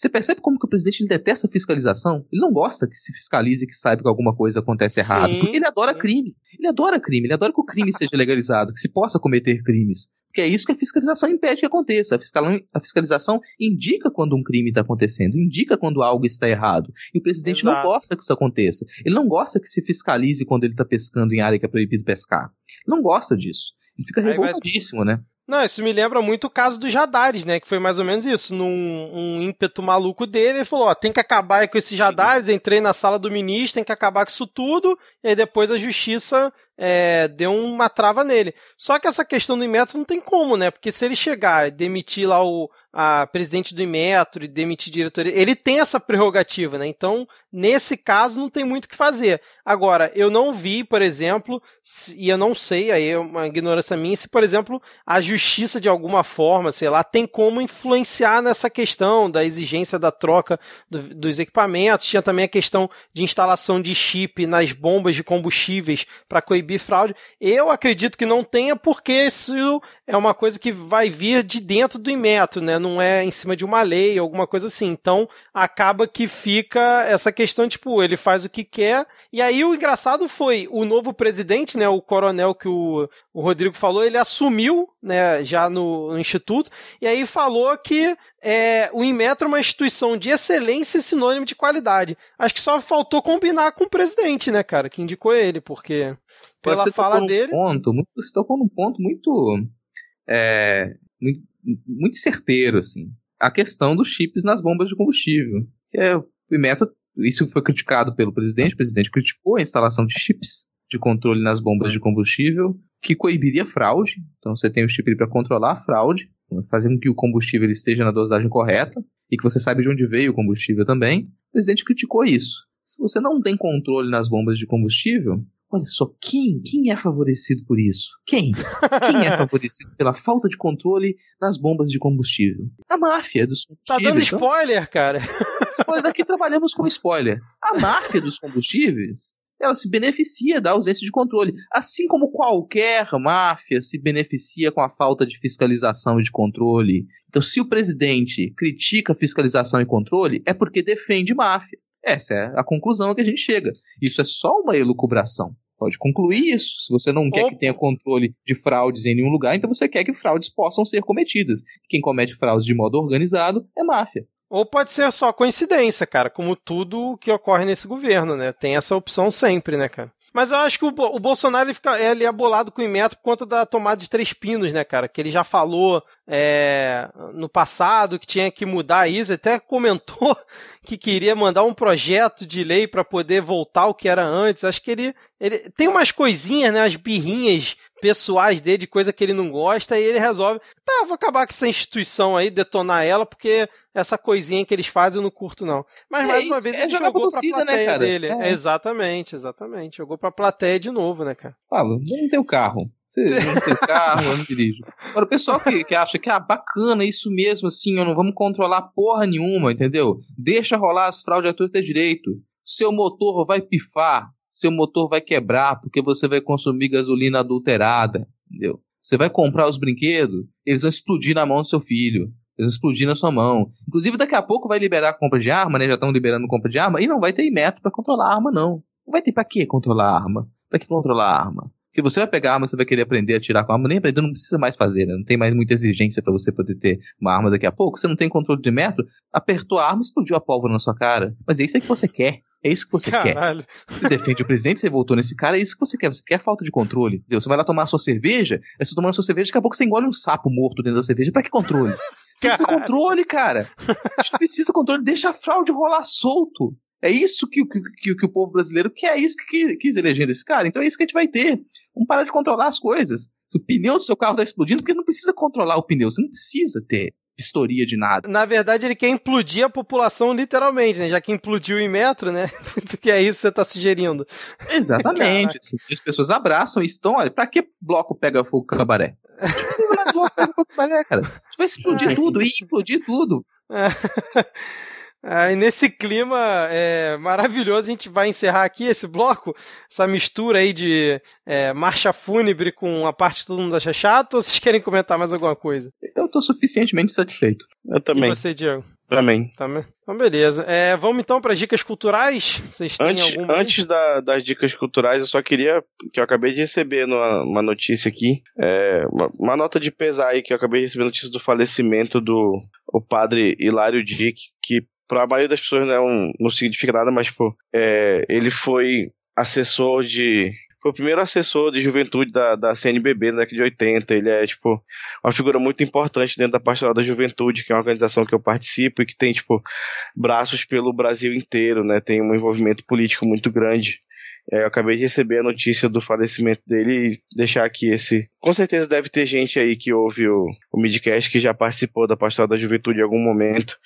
A: Você percebe como que o presidente ele detesta a fiscalização? Ele não gosta que se fiscalize que saiba que alguma coisa acontece errado, porque ele adora sim. crime. Ele adora crime, ele adora que o crime seja legalizado, que se possa cometer crimes. Porque é isso que a fiscalização impede que aconteça. A, fiscalização indica quando um crime está acontecendo, indica quando algo está errado. E o presidente Exato. não gosta que isso aconteça. Ele não gosta que se fiscalize quando ele está pescando em área que é proibido pescar. Ele não gosta disso. Ele fica revoltadíssimo, né?
B: Não, isso me lembra muito o caso dos Jadares, né? Que foi mais ou menos isso. Num um ímpeto maluco dele, ele falou: ó, tem que acabar com esses Jadares. Entrei na sala do ministro, tem que acabar com isso tudo. E aí depois a justiça é, deu uma trava nele. Só que essa questão do Inmetro não tem como, né? Porque se ele chegar e demitir lá o a presidente do Inmetro e demitir diretoria, ele tem essa prerrogativa, né? Então, nesse caso, não tem muito o que fazer. Agora, eu não vi, por exemplo, e eu não sei, aí é uma ignorância minha, se, por exemplo, a justiça de alguma forma, sei lá, tem como influenciar nessa questão da exigência da troca do, dos equipamentos. Tinha também a questão de instalação de chip nas bombas de combustíveis para coibir fraude. Eu acredito que não tenha, porque isso é uma coisa que vai vir de dentro do Inmetro, né? Não é em cima de uma lei, alguma coisa assim. Então, acaba que fica essa questão, tipo, ele faz o que quer, e aí o engraçado foi o novo presidente, né, o coronel que o, o Rodrigo falou, ele assumiu, né, já no, no Instituto, e aí falou que é, o Inmetro é uma instituição de excelência e sinônimo de qualidade. Acho que só faltou combinar com o presidente, né, cara, que indicou ele, porque pela você fala dele...
A: Ponto, muito, você tocou num ponto muito, é, muito, muito certeiro, assim. A questão dos chips nas bombas de combustível. Que é, o Inmetro isso foi criticado pelo presidente. O presidente criticou a instalação de chips de controle nas bombas de combustível, que coibiria fraude. Então você tem o chip para controlar a fraude, fazendo que o combustível esteja na dosagem correta e que você sabe de onde veio o combustível também. O presidente criticou isso. Se você não tem controle nas bombas de combustível, olha só, quem, quem é favorecido por isso? Quem? Quem é favorecido pela falta de controle nas bombas de combustível? A máfia dos
B: combustíveis. Tá dando então, spoiler, cara.
A: Spoiler, daqui trabalhamos com spoiler. A máfia dos combustíveis ela se beneficia da ausência de controle, assim como qualquer máfia se beneficia com a falta de fiscalização e de controle. Então, se o presidente critica fiscalização e controle, é porque defende máfia. Essa é a conclusão a que a gente chega. Isso é só uma elucubração. Pode concluir isso. Se você não quer que tenha controle de fraudes em nenhum lugar, então você quer que fraudes possam ser cometidas. Quem comete fraudes de modo organizado é máfia.
B: Ou pode ser só coincidência, cara, como tudo que ocorre nesse governo, né? Tem essa opção sempre, né, cara? Mas eu acho que o, o Bolsonaro ele, fica, ele é abolado com o Inmetro por conta da tomada de três pinos, né, cara? Que ele já falou é, no passado que tinha que mudar isso, até comentou que queria mandar um projeto de lei para poder voltar ao que era antes. Acho que ele, ele tem umas coisinhas, né, as birrinhas pessoais dele, de coisa que ele não gosta, e ele resolve, tá, vou acabar com essa instituição aí, detonar ela, porque essa coisinha que eles fazem eu não curto, não. Mas, é mais uma vez,
A: é ele jogou pra, torcida, pra né, plateia né,
B: dele. É. Exatamente, exatamente. Jogou pra plateia de novo, né, cara?
A: Falo, não tem o carro. Você não tem carro, eu não dirijo. Agora, o pessoal que, que acha que, ah, bacana, isso mesmo, assim, eu não vamos controlar porra nenhuma, entendeu? Deixa rolar as fraudes a ter direito. Seu motor vai pifar, seu motor vai quebrar, porque você vai consumir gasolina adulterada, entendeu? Você vai comprar os brinquedos, eles vão explodir na mão do seu filho. Eles vão explodir na sua mão. Inclusive, daqui a pouco vai liberar compra de arma, né? Já estão liberando compra de arma, e não vai ter método para controlar a arma, não. Não vai ter pra que controlar a arma? Pra que controlar a arma? Porque você vai pegar a arma, você vai querer aprender a tirar com a arma, nem aprender, não precisa mais fazer, né? Não tem mais muita exigência para você poder ter uma arma daqui a pouco. Você não tem controle de método, apertou a arma, explodiu a pólvora na sua cara. Mas é isso aí que você quer. É isso que você Caralho. quer. Você defende o presidente, você voltou nesse cara, é isso que você quer. Você quer falta de controle. Entendeu? Você vai lá tomar a sua cerveja, aí você tomando a sua cerveja, daqui a pouco você engole um sapo morto dentro da cerveja. Pra que controle? Você precisa controle, cara. A gente precisa controle. Deixa a fraude rolar solto. É isso que, que, que, que o povo brasileiro quer, é isso que quis eleger desse cara. Então é isso que a gente vai ter. Vamos parar de controlar as coisas. Se o pneu do seu carro está explodindo, porque não precisa controlar o pneu, você não precisa ter vistoria de nada.
B: Na verdade, ele quer implodir a população literalmente, né? Já que implodiu em metro, né? que é isso que você tá sugerindo.
A: Exatamente. Assim, as pessoas abraçam e estão, olha, pra que bloco pega fogo cabaré? Não precisa mais bloco pega fogo cabaré, cara. Vai explodir tudo, e implodir tudo.
B: Ah, e nesse clima é, maravilhoso, a gente vai encerrar aqui esse bloco, essa mistura aí de é, marcha fúnebre com a parte que todo mundo acha chato, ou vocês querem comentar mais alguma coisa?
A: Eu tô suficientemente satisfeito.
C: Eu também.
B: E você, Diego?
C: Também.
B: Também. Então, beleza. É, vamos então para as dicas culturais? Vocês têm
C: Antes,
B: alguma?
C: antes da- das dicas culturais, eu só queria. que eu acabei de receber numa, uma notícia aqui. é, uma, uma nota de pesar aí, que eu acabei de receber notícia do falecimento do o padre Hilário Dick, que para a maioria das pessoas não, não significa nada, mas, tipo, é, ele foi assessor de. Foi o primeiro assessor de juventude da, da CNBB na década de 80. Ele é, tipo, uma figura muito importante dentro da Pastoral da Juventude, que é uma organização que eu participo e que tem, tipo, braços pelo Brasil inteiro, né? Tem um envolvimento político muito grande. É, eu acabei de receber a notícia do falecimento dele e deixar aqui esse. Com certeza deve ter gente aí que ouve o, o Midcast que já participou da Pastoral da Juventude em algum momento.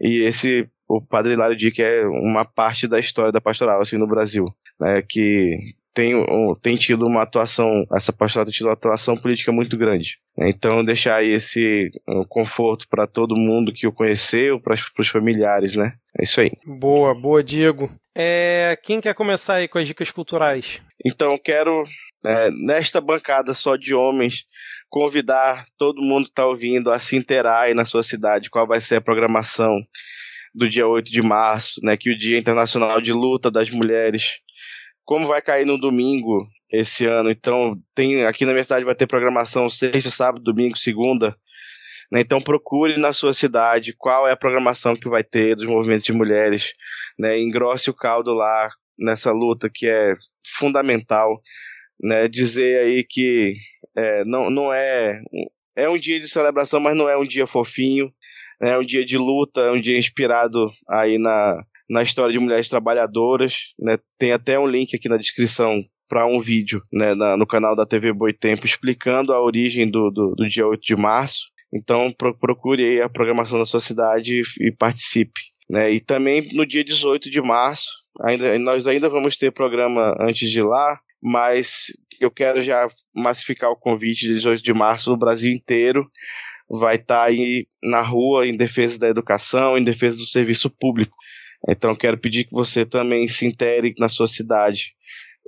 C: E esse, o Padre Hilário Dick é uma parte da história da pastoral, assim, no Brasil. Né, que tem, um- tem tido uma atuação, essa pastoral tem tido uma atuação política muito grande. né. Então, deixar aí esse uh, conforto para todo mundo que o conheceu, para os familiares, né? É isso aí.
B: Boa, boa, Diego. É, quem quer começar aí com as dicas culturais?
C: Então, quero, é, nesta bancada só de homens, convidar todo mundo que está ouvindo a se inteirar aí na sua cidade qual vai ser a programação do dia 8 de março, né, que é o Dia Internacional de Luta das Mulheres. Como vai cair no domingo esse ano, então tem aqui na minha cidade vai ter programação sexta, sábado, domingo, segunda. Né, então procure na sua cidade qual é a programação que vai ter dos movimentos de mulheres, né, engrosse o caldo lá nessa luta que é fundamental, né? Dizer aí que é, não, não é é um dia de celebração, mas não é um dia fofinho, né, é um dia de luta, é um dia inspirado aí na, na história de mulheres trabalhadoras, né? Tem até um link aqui na descrição para um vídeo né, na- no canal da TV Boitempo explicando a origem do, do, do dia 8 de março. Então pro- procure a programação da sua cidade e, participe. Né? E também no dia 18 de março, ainda, nós ainda vamos ter programa antes de lá, mas eu quero já massificar o convite de 18 de março no Brasil inteiro. Vai estar aí na rua em defesa da educação, em defesa do serviço público. Então quero pedir que você também se intere na sua cidade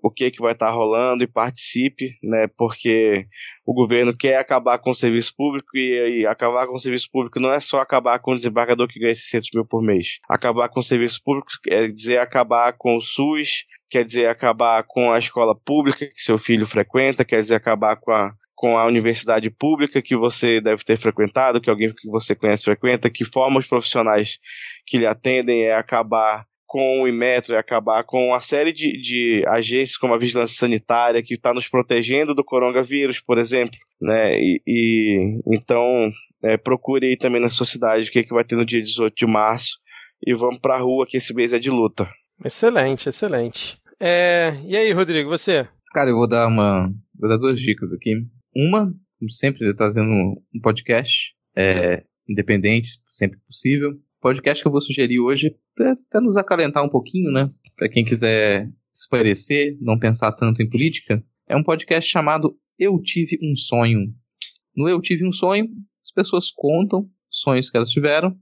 C: o que que vai estar rolando e participe, né? Porque o governo quer acabar com o serviço público e, e acabar com o serviço público não é só acabar com o desembargador que ganha 600 mil por mês. Acabar com o serviço público quer dizer acabar com o SUS, quer dizer acabar com a escola pública que seu filho frequenta, quer dizer acabar com a com a universidade pública que você deve ter frequentado, que alguém que você conhece frequenta, que forma os profissionais que lhe atendem, é acabar com o Inmetro, é acabar com uma série de, de agências como a Vigilância Sanitária, que está nos protegendo do coronavírus, por exemplo. Né? E, e então é, procure aí também na sua cidade o que, que vai ter no dia 18 de março e vamos pra rua que esse mês é de luta.
B: Excelente, excelente. É, e aí, Rodrigo, você?
A: Cara, eu vou dar uma. Vou dar duas dicas aqui. Uma, como sempre, trazendo um podcast é, independente, sempre possível. Podcast que eu vou sugerir hoje, até nos acalentar um pouquinho, né? Para quem quiser esparecer, não pensar tanto em política, é um podcast chamado Eu Tive um Sonho. No Eu Tive um Sonho, as pessoas contam sonhos que elas tiveram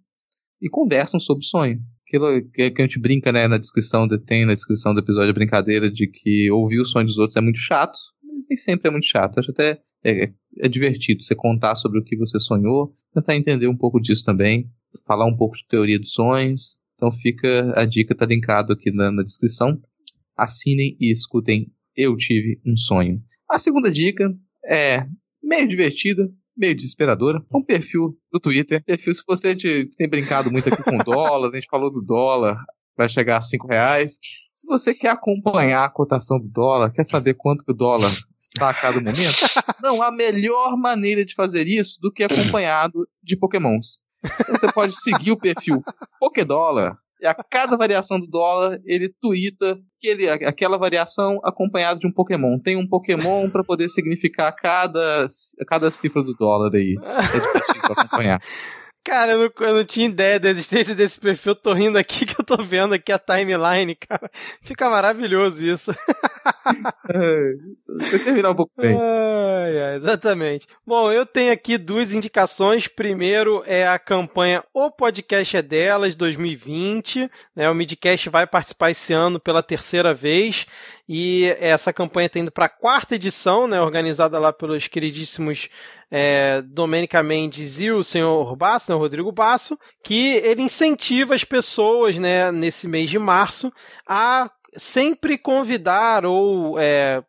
A: e conversam sobre o sonho. Aquilo que a gente brinca, né, na descrição, de- tem na descrição do episódio a brincadeira de que ouvir o sonho dos outros é muito chato, mas nem sempre é muito chato. Acho até é, é divertido você contar sobre o que você sonhou, tentar entender um pouco disso também, falar um pouco de teoria dos sonhos. Então fica a dica, tá linkado aqui na, na descrição. Assinem e escutem Eu Tive um Sonho. A segunda dica é meio divertida, meio desesperadora. É um perfil do Twitter. Perfil, se você te- tem brincado muito aqui com dólar, a gente falou do dólar, vai chegar a 5 reais. Se você quer acompanhar a cotação do dólar, quer saber quanto que o dólar está a cada momento, não há melhor maneira de fazer isso do que acompanhado de pokémons. Você pode seguir o perfil Pokédólar e a cada variação do dólar ele tuita que ele, aquela variação acompanhada de um Pokémon. Tem um Pokémon para poder significar cada, cada cifra do dólar aí. É pra acompanhar.
B: Cara, eu não, eu não, tinha ideia da existência desse perfil. tô rindo aqui que eu tô vendo aqui a timeline, cara. Fica maravilhoso isso.
A: Você terminar um pouco bem.
B: Ai, exatamente. Bom, eu tenho aqui duas indicações. Primeiro é a campanha O Podcast é Delas 2020. Né? O Midcast vai participar esse ano pela terceira vez. E essa campanha está indo para a quarta edição, né, organizada lá pelos queridíssimos é, Domênica Mendes e o senhor Basso, né, o Rodrigo Basso, que ele incentiva as pessoas né, nesse mês de março a sempre convidar ou é,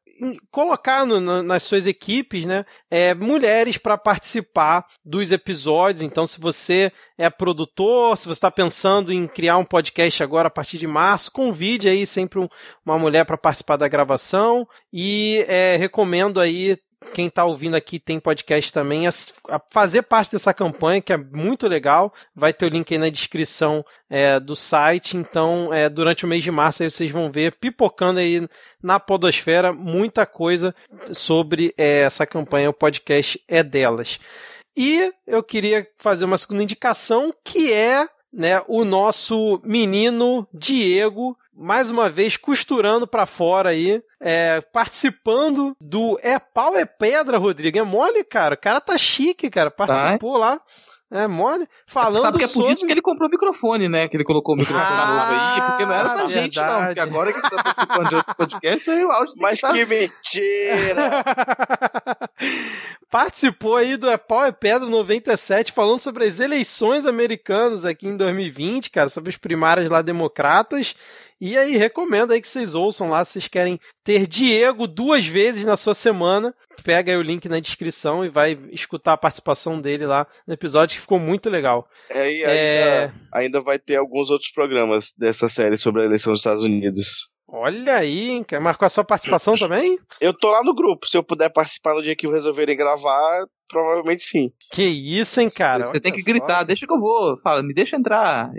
B: colocar no, nas suas equipes, né, é, mulheres para participar dos episódios. Então, se você é produtor, se você está pensando em criar um podcast agora a partir de março, convide aí sempre um, uma mulher para participar da gravação e é, recomendo aí quem está ouvindo aqui tem podcast também, a, a, fazer parte dessa campanha, que é muito legal. Vai ter o link aí na descrição é, do site. Então, é, durante o mês de março, aí vocês vão ver pipocando aí na Podosfera muita coisa sobre é, essa campanha. O podcast é delas. E eu queria fazer uma segunda indicação, que é né, o nosso menino Diego mais uma vez costurando para fora aí, é, participando do É Pau é Pedra, Rodrigo. É mole, cara. O cara tá chique, cara. Participou tá. lá. É mole. Falando
A: Sabe que é por sobre... isso que ele comprou o microfone, né? Que ele colocou o microfone ah, novo aí, porque não era pra verdade. gente, não. Porque agora que ele tá participando de outros podcasts, aí o áudio
C: Mas que, que mentira!
B: Participou aí do É Pau é Pedra 97, falando sobre as eleições americanas aqui em 2020, cara, sobre as primárias lá democratas. E aí, recomendo aí que vocês ouçam lá, se vocês querem ter Diego duas vezes na sua semana. Pega aí o link na descrição e vai escutar a participação dele lá no episódio, que ficou muito legal.
C: É, e ainda, é... ainda vai ter alguns outros programas dessa série sobre a eleição dos Estados Unidos.
B: Olha aí, hein? Marcou a sua participação também?
C: Eu tô lá no grupo. Se eu puder participar no dia que resolverem gravar, provavelmente sim.
B: Que isso, hein, cara?
A: Você Olha tem que só. gritar, deixa que eu vou. Fala, me deixa entrar.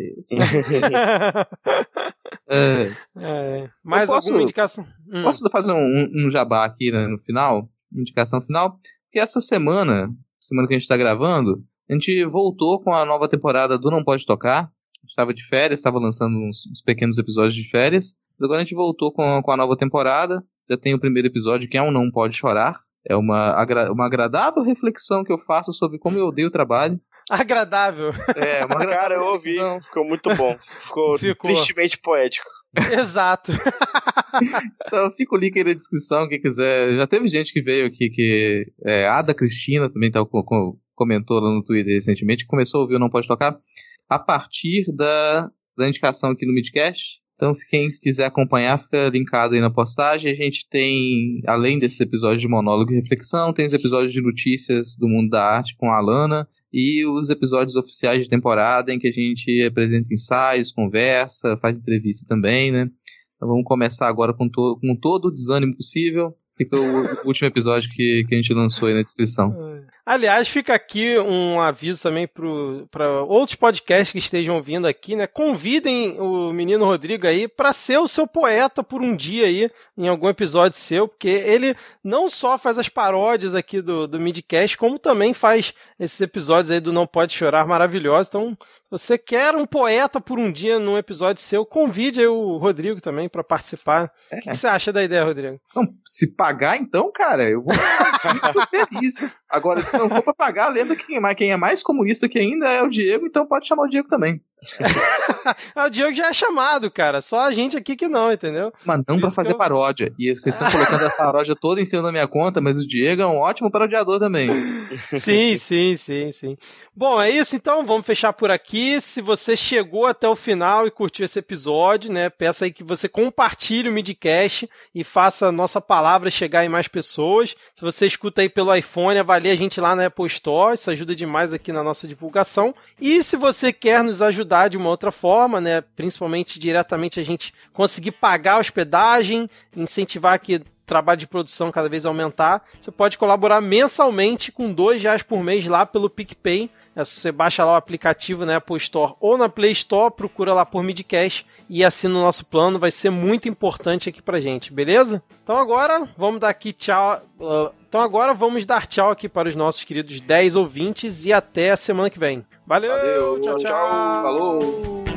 B: é. É. Mais posso, alguma indicação?
A: Hum. Posso fazer um, um jabá aqui né, no final? Indicação final. Que essa semana, semana que a gente tá gravando, a gente voltou com a nova temporada do Não Pode Tocar. Estava de férias, estava lançando uns, uns pequenos episódios de férias. Mas agora a gente voltou com, com a nova temporada. Já tem o primeiro episódio, que é um Não Pode Chorar. É uma, agra uma agradável reflexão que eu faço sobre como eu odeio o trabalho.
B: Agradável.
C: É, uma agradável Cara, eu ouvi, ficou muito bom. Ficou, ficou. tristemente poético.
B: Exato.
A: então fica o link aí na descrição, quem quiser. Já teve gente que veio aqui que. É, a Ada Cristina também tá, comentou lá no Twitter recentemente, que começou a ouvir o Não Pode Tocar a partir da, da indicação aqui no Midcast. Então, quem quiser acompanhar, fica linkado aí na postagem. A gente tem, além desses episódios de monólogo e reflexão, tem os episódios de notícias do mundo da arte com a Alana e os episódios oficiais de temporada em que a gente apresenta ensaios, conversa, faz entrevista também, né? Então vamos começar agora com, to com todo o desânimo possível. Fica o, último episódio que, que a gente lançou aí na descrição.
B: Aliás, fica aqui um aviso também para outros podcasts que estejam ouvindo aqui, né? Convidem o menino Rodrigo aí para ser o seu poeta por um dia aí, em algum episódio seu, porque ele não só faz as paródias aqui do, do Midcast, como também faz esses episódios aí do Não Pode Chorar maravilhosos. Então, você quer um poeta por um dia num episódio seu, convide aí o Rodrigo também para participar. É. O que, você acha da ideia, Rodrigo?
A: Não, se pagar, então, cara, eu vou ficar feliz. Agora, se não for para pagar, lembra que quem é mais comunista que ainda é o Diego, então pode chamar o Diego também.
B: o Diego já é chamado, cara. Só a gente aqui que não, entendeu?
A: Mas não pra fazer eu... paródia. E vocês estão colocando a paródia toda em cima da minha conta, mas o Diego é um ótimo parodiador também.
B: sim, sim, sim, sim. Bom, é isso então. Vamos fechar por aqui. Se você chegou até o final e curtiu esse episódio, né? Peça aí que você compartilhe o Midcast e faça a nossa palavra chegar em mais pessoas. Se você escuta aí pelo iPhone, avalie a gente lá na Apple Store. Isso ajuda demais aqui na nossa divulgação. E se você quer nos ajudar ajudar de uma outra forma, né? Principalmente diretamente a gente conseguir pagar a hospedagem, incentivar que trabalho de produção cada vez aumentar. Você pode colaborar mensalmente com dois reais por mês lá pelo PicPay. É, você baixa lá o aplicativo na né, Apple Store ou na Play Store, procura lá por Midcast e assina o nosso plano, vai ser muito importante aqui pra gente, beleza? Então agora vamos dar aqui tchau. Uh, Então agora vamos dar tchau aqui para os nossos queridos 10 ouvintes e até a semana que vem. Valeu,
A: Valeu,
B: tchau, tchau.
A: tchau, falou.